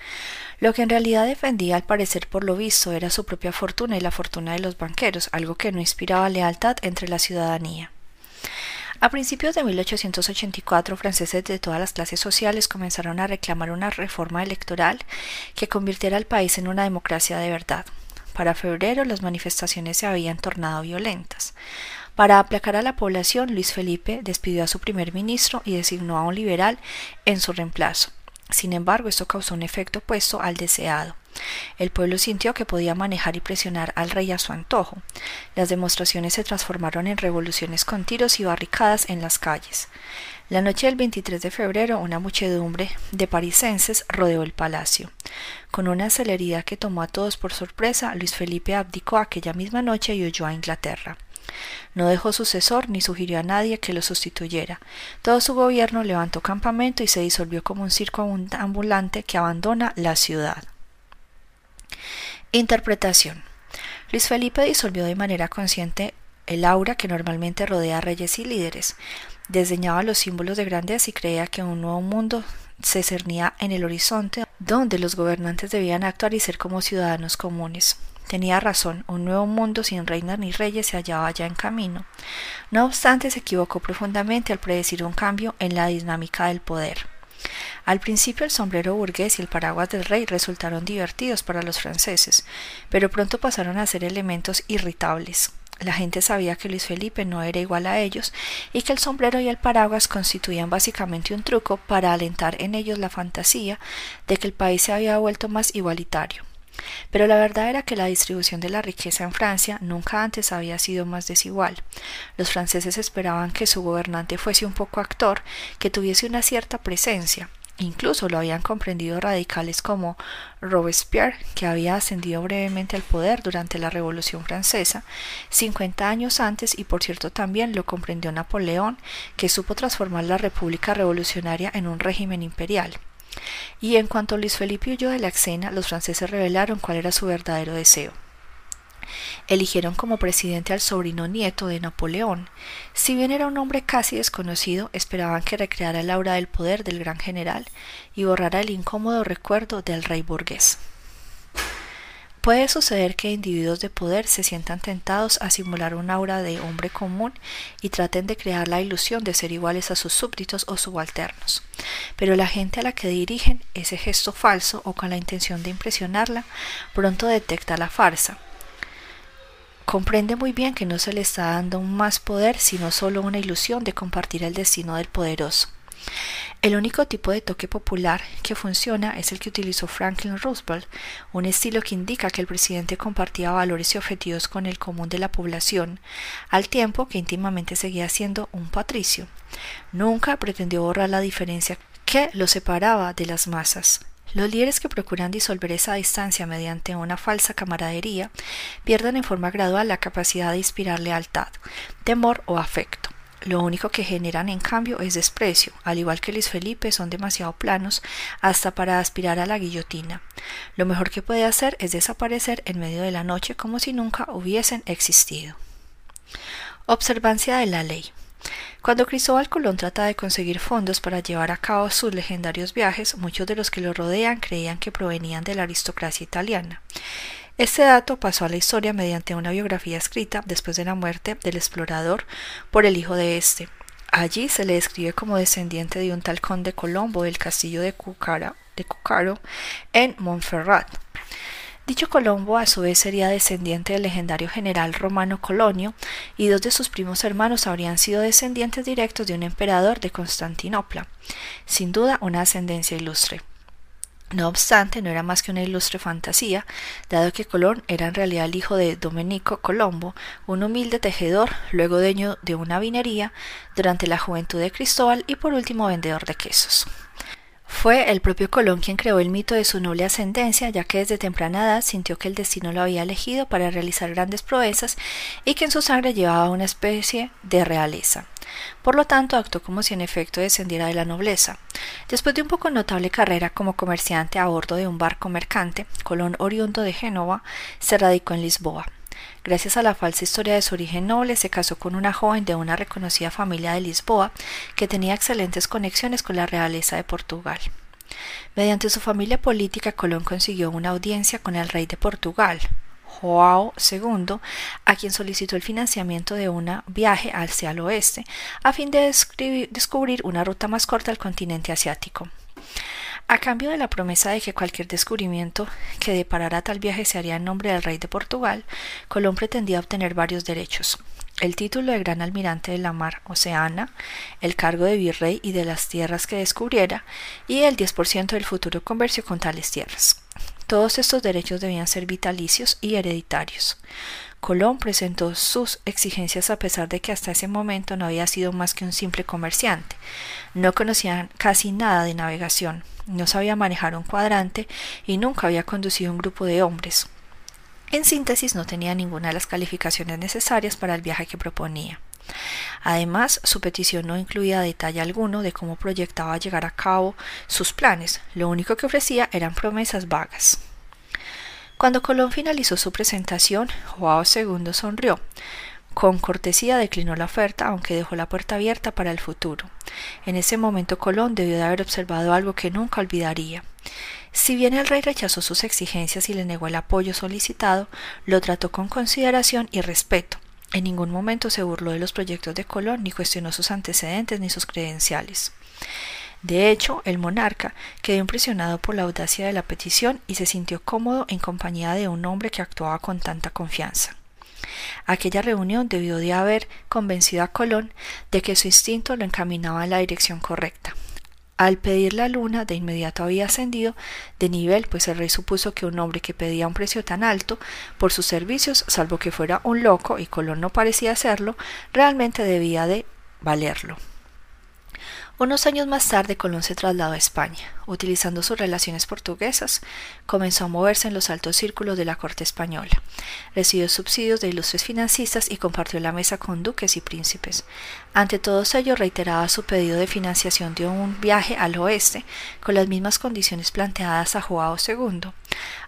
Lo que en realidad defendía, al parecer por lo visto, era su propia fortuna y la fortuna de los banqueros, algo que no inspiraba lealtad entre la ciudadanía. A principios de 1884, franceses de todas las clases sociales comenzaron a reclamar una reforma electoral que convirtiera al país en una democracia de verdad. Para febrero las manifestaciones se habían tornado violentas. Para aplacar a la población, Luis Felipe despidió a su primer ministro y designó a un liberal en su reemplazo. Sin embargo, esto causó un efecto opuesto al deseado. El pueblo sintió que podía manejar y presionar al rey a su antojo. Las demostraciones se transformaron en revoluciones con tiros y barricadas en las calles. La noche del 23 de febrero, una muchedumbre de parisenses rodeó el palacio. Con una celeridad que tomó a todos por sorpresa, Luis Felipe abdicó aquella misma noche y huyó a Inglaterra. No dejó sucesor ni sugirió a nadie que lo sustituyera. Todo su gobierno levantó campamento y se disolvió como un circo ambulante que abandona la ciudad. Interpretación. Luis Felipe disolvió de manera consciente el aura que normalmente rodea a reyes y líderes. Desdeñaba los símbolos de grandeza y creía que un nuevo mundo se cernía en el horizonte donde los gobernantes debían actuar y ser como ciudadanos comunes. Tenía razón, un nuevo mundo sin reinas ni reyes se hallaba ya en camino. No obstante, se equivocó profundamente al predecir un cambio en la dinámica del poder. Al principio el sombrero burgués y el paraguas del rey resultaron divertidos para los franceses, pero pronto pasaron a ser elementos irritables. La gente sabía que Luis Felipe no era igual a ellos y que el sombrero y el paraguas constituían básicamente un truco para alentar en ellos la fantasía de que el país se había vuelto más igualitario. Pero la verdad era que la distribución de la riqueza en Francia nunca antes había sido más desigual. Los franceses esperaban que su gobernante fuese un poco actor, que tuviese una cierta presencia. Incluso lo habían comprendido radicales como Robespierre, que había ascendido brevemente al poder durante la Revolución Francesa, cincuenta años antes, y por cierto también lo comprendió Napoleón, que supo transformar la República Revolucionaria en un régimen imperial. Y en cuanto Luis Felipe huyó de la escena, los franceses revelaron cuál era su verdadero deseo. Eligieron como presidente al sobrino nieto de Napoleón. Si bien era un hombre casi desconocido, esperaban que recreara el aura del poder del gran general y borrara el incómodo recuerdo del rey burgués. Puede suceder que individuos de poder se sientan tentados a simular un aura de hombre común y traten de crear la ilusión de ser iguales a sus súbditos o subalternos. Pero la gente a la que dirigen ese gesto falso o con la intención de impresionarla pronto detecta la farsa. Comprende muy bien que no se le está dando más poder, sino solo una ilusión de compartir el destino del poderoso. El único tipo de toque popular que funciona es el que utilizó Franklin Roosevelt, un estilo que indica que el presidente compartía valores y objetivos con el común de la población, al tiempo que íntimamente seguía siendo un patricio. Nunca pretendió borrar la diferencia que lo separaba de las masas. Los líderes que procuran disolver esa distancia mediante una falsa camaradería pierden en forma gradual la capacidad de inspirar lealtad, temor o afecto. Lo único que generan en cambio es desprecio, al igual que Luis Felipe son demasiado planos hasta para aspirar a la guillotina. Lo mejor que puede hacer es desaparecer en medio de la noche como si nunca hubiesen existido. Observancia de la ley. Cuando Cristóbal Colón trata de conseguir fondos para llevar a cabo sus legendarios viajes, muchos de los que lo rodean creían que provenían de la aristocracia italiana. Este dato pasó a la historia mediante una biografía escrita después de la muerte del explorador por el hijo de este. Allí se le describe como descendiente de un tal conde Colombo del castillo de, de Cucaro en Montferrat. Dicho Colombo a su vez sería descendiente del legendario general romano Colonio y dos de sus primos hermanos habrían sido descendientes directos de un emperador de Constantinopla. Sin duda una ascendencia ilustre. No obstante, no era más que una ilustre fantasía, dado que Colón era en realidad el hijo de Domenico Colombo, un humilde tejedor, luego dueño de una vinería, durante la juventud de Cristóbal y por último vendedor de quesos. Fue el propio Colón quien creó el mito de su noble ascendencia, ya que desde temprana edad sintió que el destino lo había elegido para realizar grandes proezas y que en su sangre llevaba una especie de realeza. Por lo tanto, actuó como si en efecto descendiera de la nobleza. Después de un poco notable carrera como comerciante a bordo de un barco mercante, Colón, oriundo de Génova, se radicó en Lisboa. Gracias a la falsa historia de su origen noble, se casó con una joven de una reconocida familia de Lisboa que tenía excelentes conexiones con la realeza de Portugal. Mediante su familia política, Colón consiguió una audiencia con el rey de Portugal, Joao II, a quien solicitó el financiamiento de un viaje hacia el oeste, a fin de descubrir una ruta más corta al continente asiático. A cambio de la promesa de que cualquier descubrimiento que deparara tal viaje se haría en nombre del rey de Portugal, Colón pretendía obtener varios derechos el título de gran almirante de la mar oceana, el cargo de virrey y de las tierras que descubriera, y el 10% del futuro comercio con tales tierras. Todos estos derechos debían ser vitalicios y hereditarios. Colón presentó sus exigencias a pesar de que hasta ese momento no había sido más que un simple comerciante. No conocía casi nada de navegación, no sabía manejar un cuadrante y nunca había conducido un grupo de hombres. En síntesis, no tenía ninguna de las calificaciones necesarias para el viaje que proponía. Además, su petición no incluía detalle alguno de cómo proyectaba llegar a cabo sus planes, lo único que ofrecía eran promesas vagas. Cuando Colón finalizó su presentación, Joao II sonrió. Con cortesía declinó la oferta, aunque dejó la puerta abierta para el futuro. En ese momento Colón debió de haber observado algo que nunca olvidaría. Si bien el rey rechazó sus exigencias y le negó el apoyo solicitado, lo trató con consideración y respeto. En ningún momento se burló de los proyectos de Colón ni cuestionó sus antecedentes ni sus credenciales. De hecho, el monarca quedó impresionado por la audacia de la petición y se sintió cómodo en compañía de un hombre que actuaba con tanta confianza. Aquella reunión debió de haber convencido a Colón de que su instinto lo encaminaba en la dirección correcta. Al pedir la luna, de inmediato había ascendido de nivel, pues el rey supuso que un hombre que pedía un precio tan alto por sus servicios, salvo que fuera un loco, y Colón no parecía serlo, realmente debía de valerlo. Unos años más tarde Colón se trasladó a España. Utilizando sus relaciones portuguesas, comenzó a moverse en los altos círculos de la corte española. Recibió subsidios de ilustres financistas y compartió la mesa con duques y príncipes. Ante todos ellos reiteraba su pedido de financiación de un viaje al oeste con las mismas condiciones planteadas a Joao II.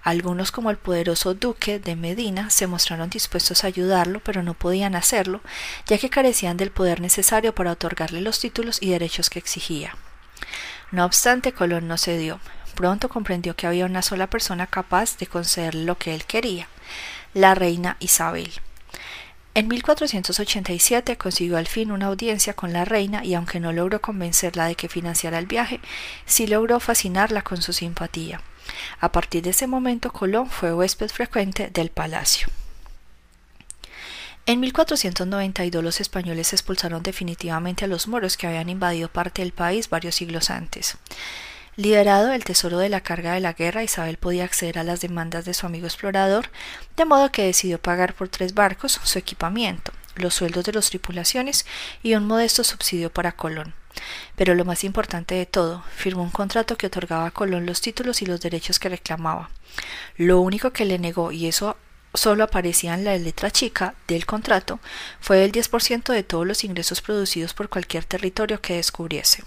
Algunos, como el poderoso duque de Medina, se mostraron dispuestos a ayudarlo, pero no podían hacerlo, ya que carecían del poder necesario para otorgarle los títulos y derechos que exigía. No obstante, Colón no cedió. Pronto comprendió que había una sola persona capaz de concederle lo que él quería, la reina Isabel. En 1487 consiguió al fin una audiencia con la reina y aunque no logró convencerla de que financiara el viaje, sí logró fascinarla con su simpatía. A partir de ese momento Colón fue huésped frecuente del palacio. En 1492 los españoles expulsaron definitivamente a los moros que habían invadido parte del país varios siglos antes. Liberado del tesoro de la carga de la guerra, Isabel podía acceder a las demandas de su amigo explorador, de modo que decidió pagar por tres barcos su equipamiento, los sueldos de las tripulaciones y un modesto subsidio para Colón. Pero lo más importante de todo, firmó un contrato que otorgaba a Colón los títulos y los derechos que reclamaba. Lo único que le negó, y eso solo aparecía en la letra chica del contrato, fue el 10% de todos los ingresos producidos por cualquier territorio que descubriese.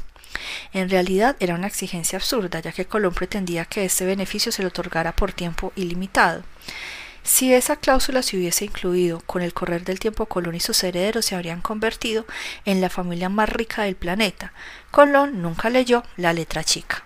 En realidad era una exigencia absurda, ya que Colón pretendía que este beneficio se le otorgara por tiempo ilimitado. Si esa cláusula se hubiese incluido, con el correr del tiempo Colón y sus herederos se habrían convertido en la familia más rica del planeta. Colón nunca leyó la letra chica.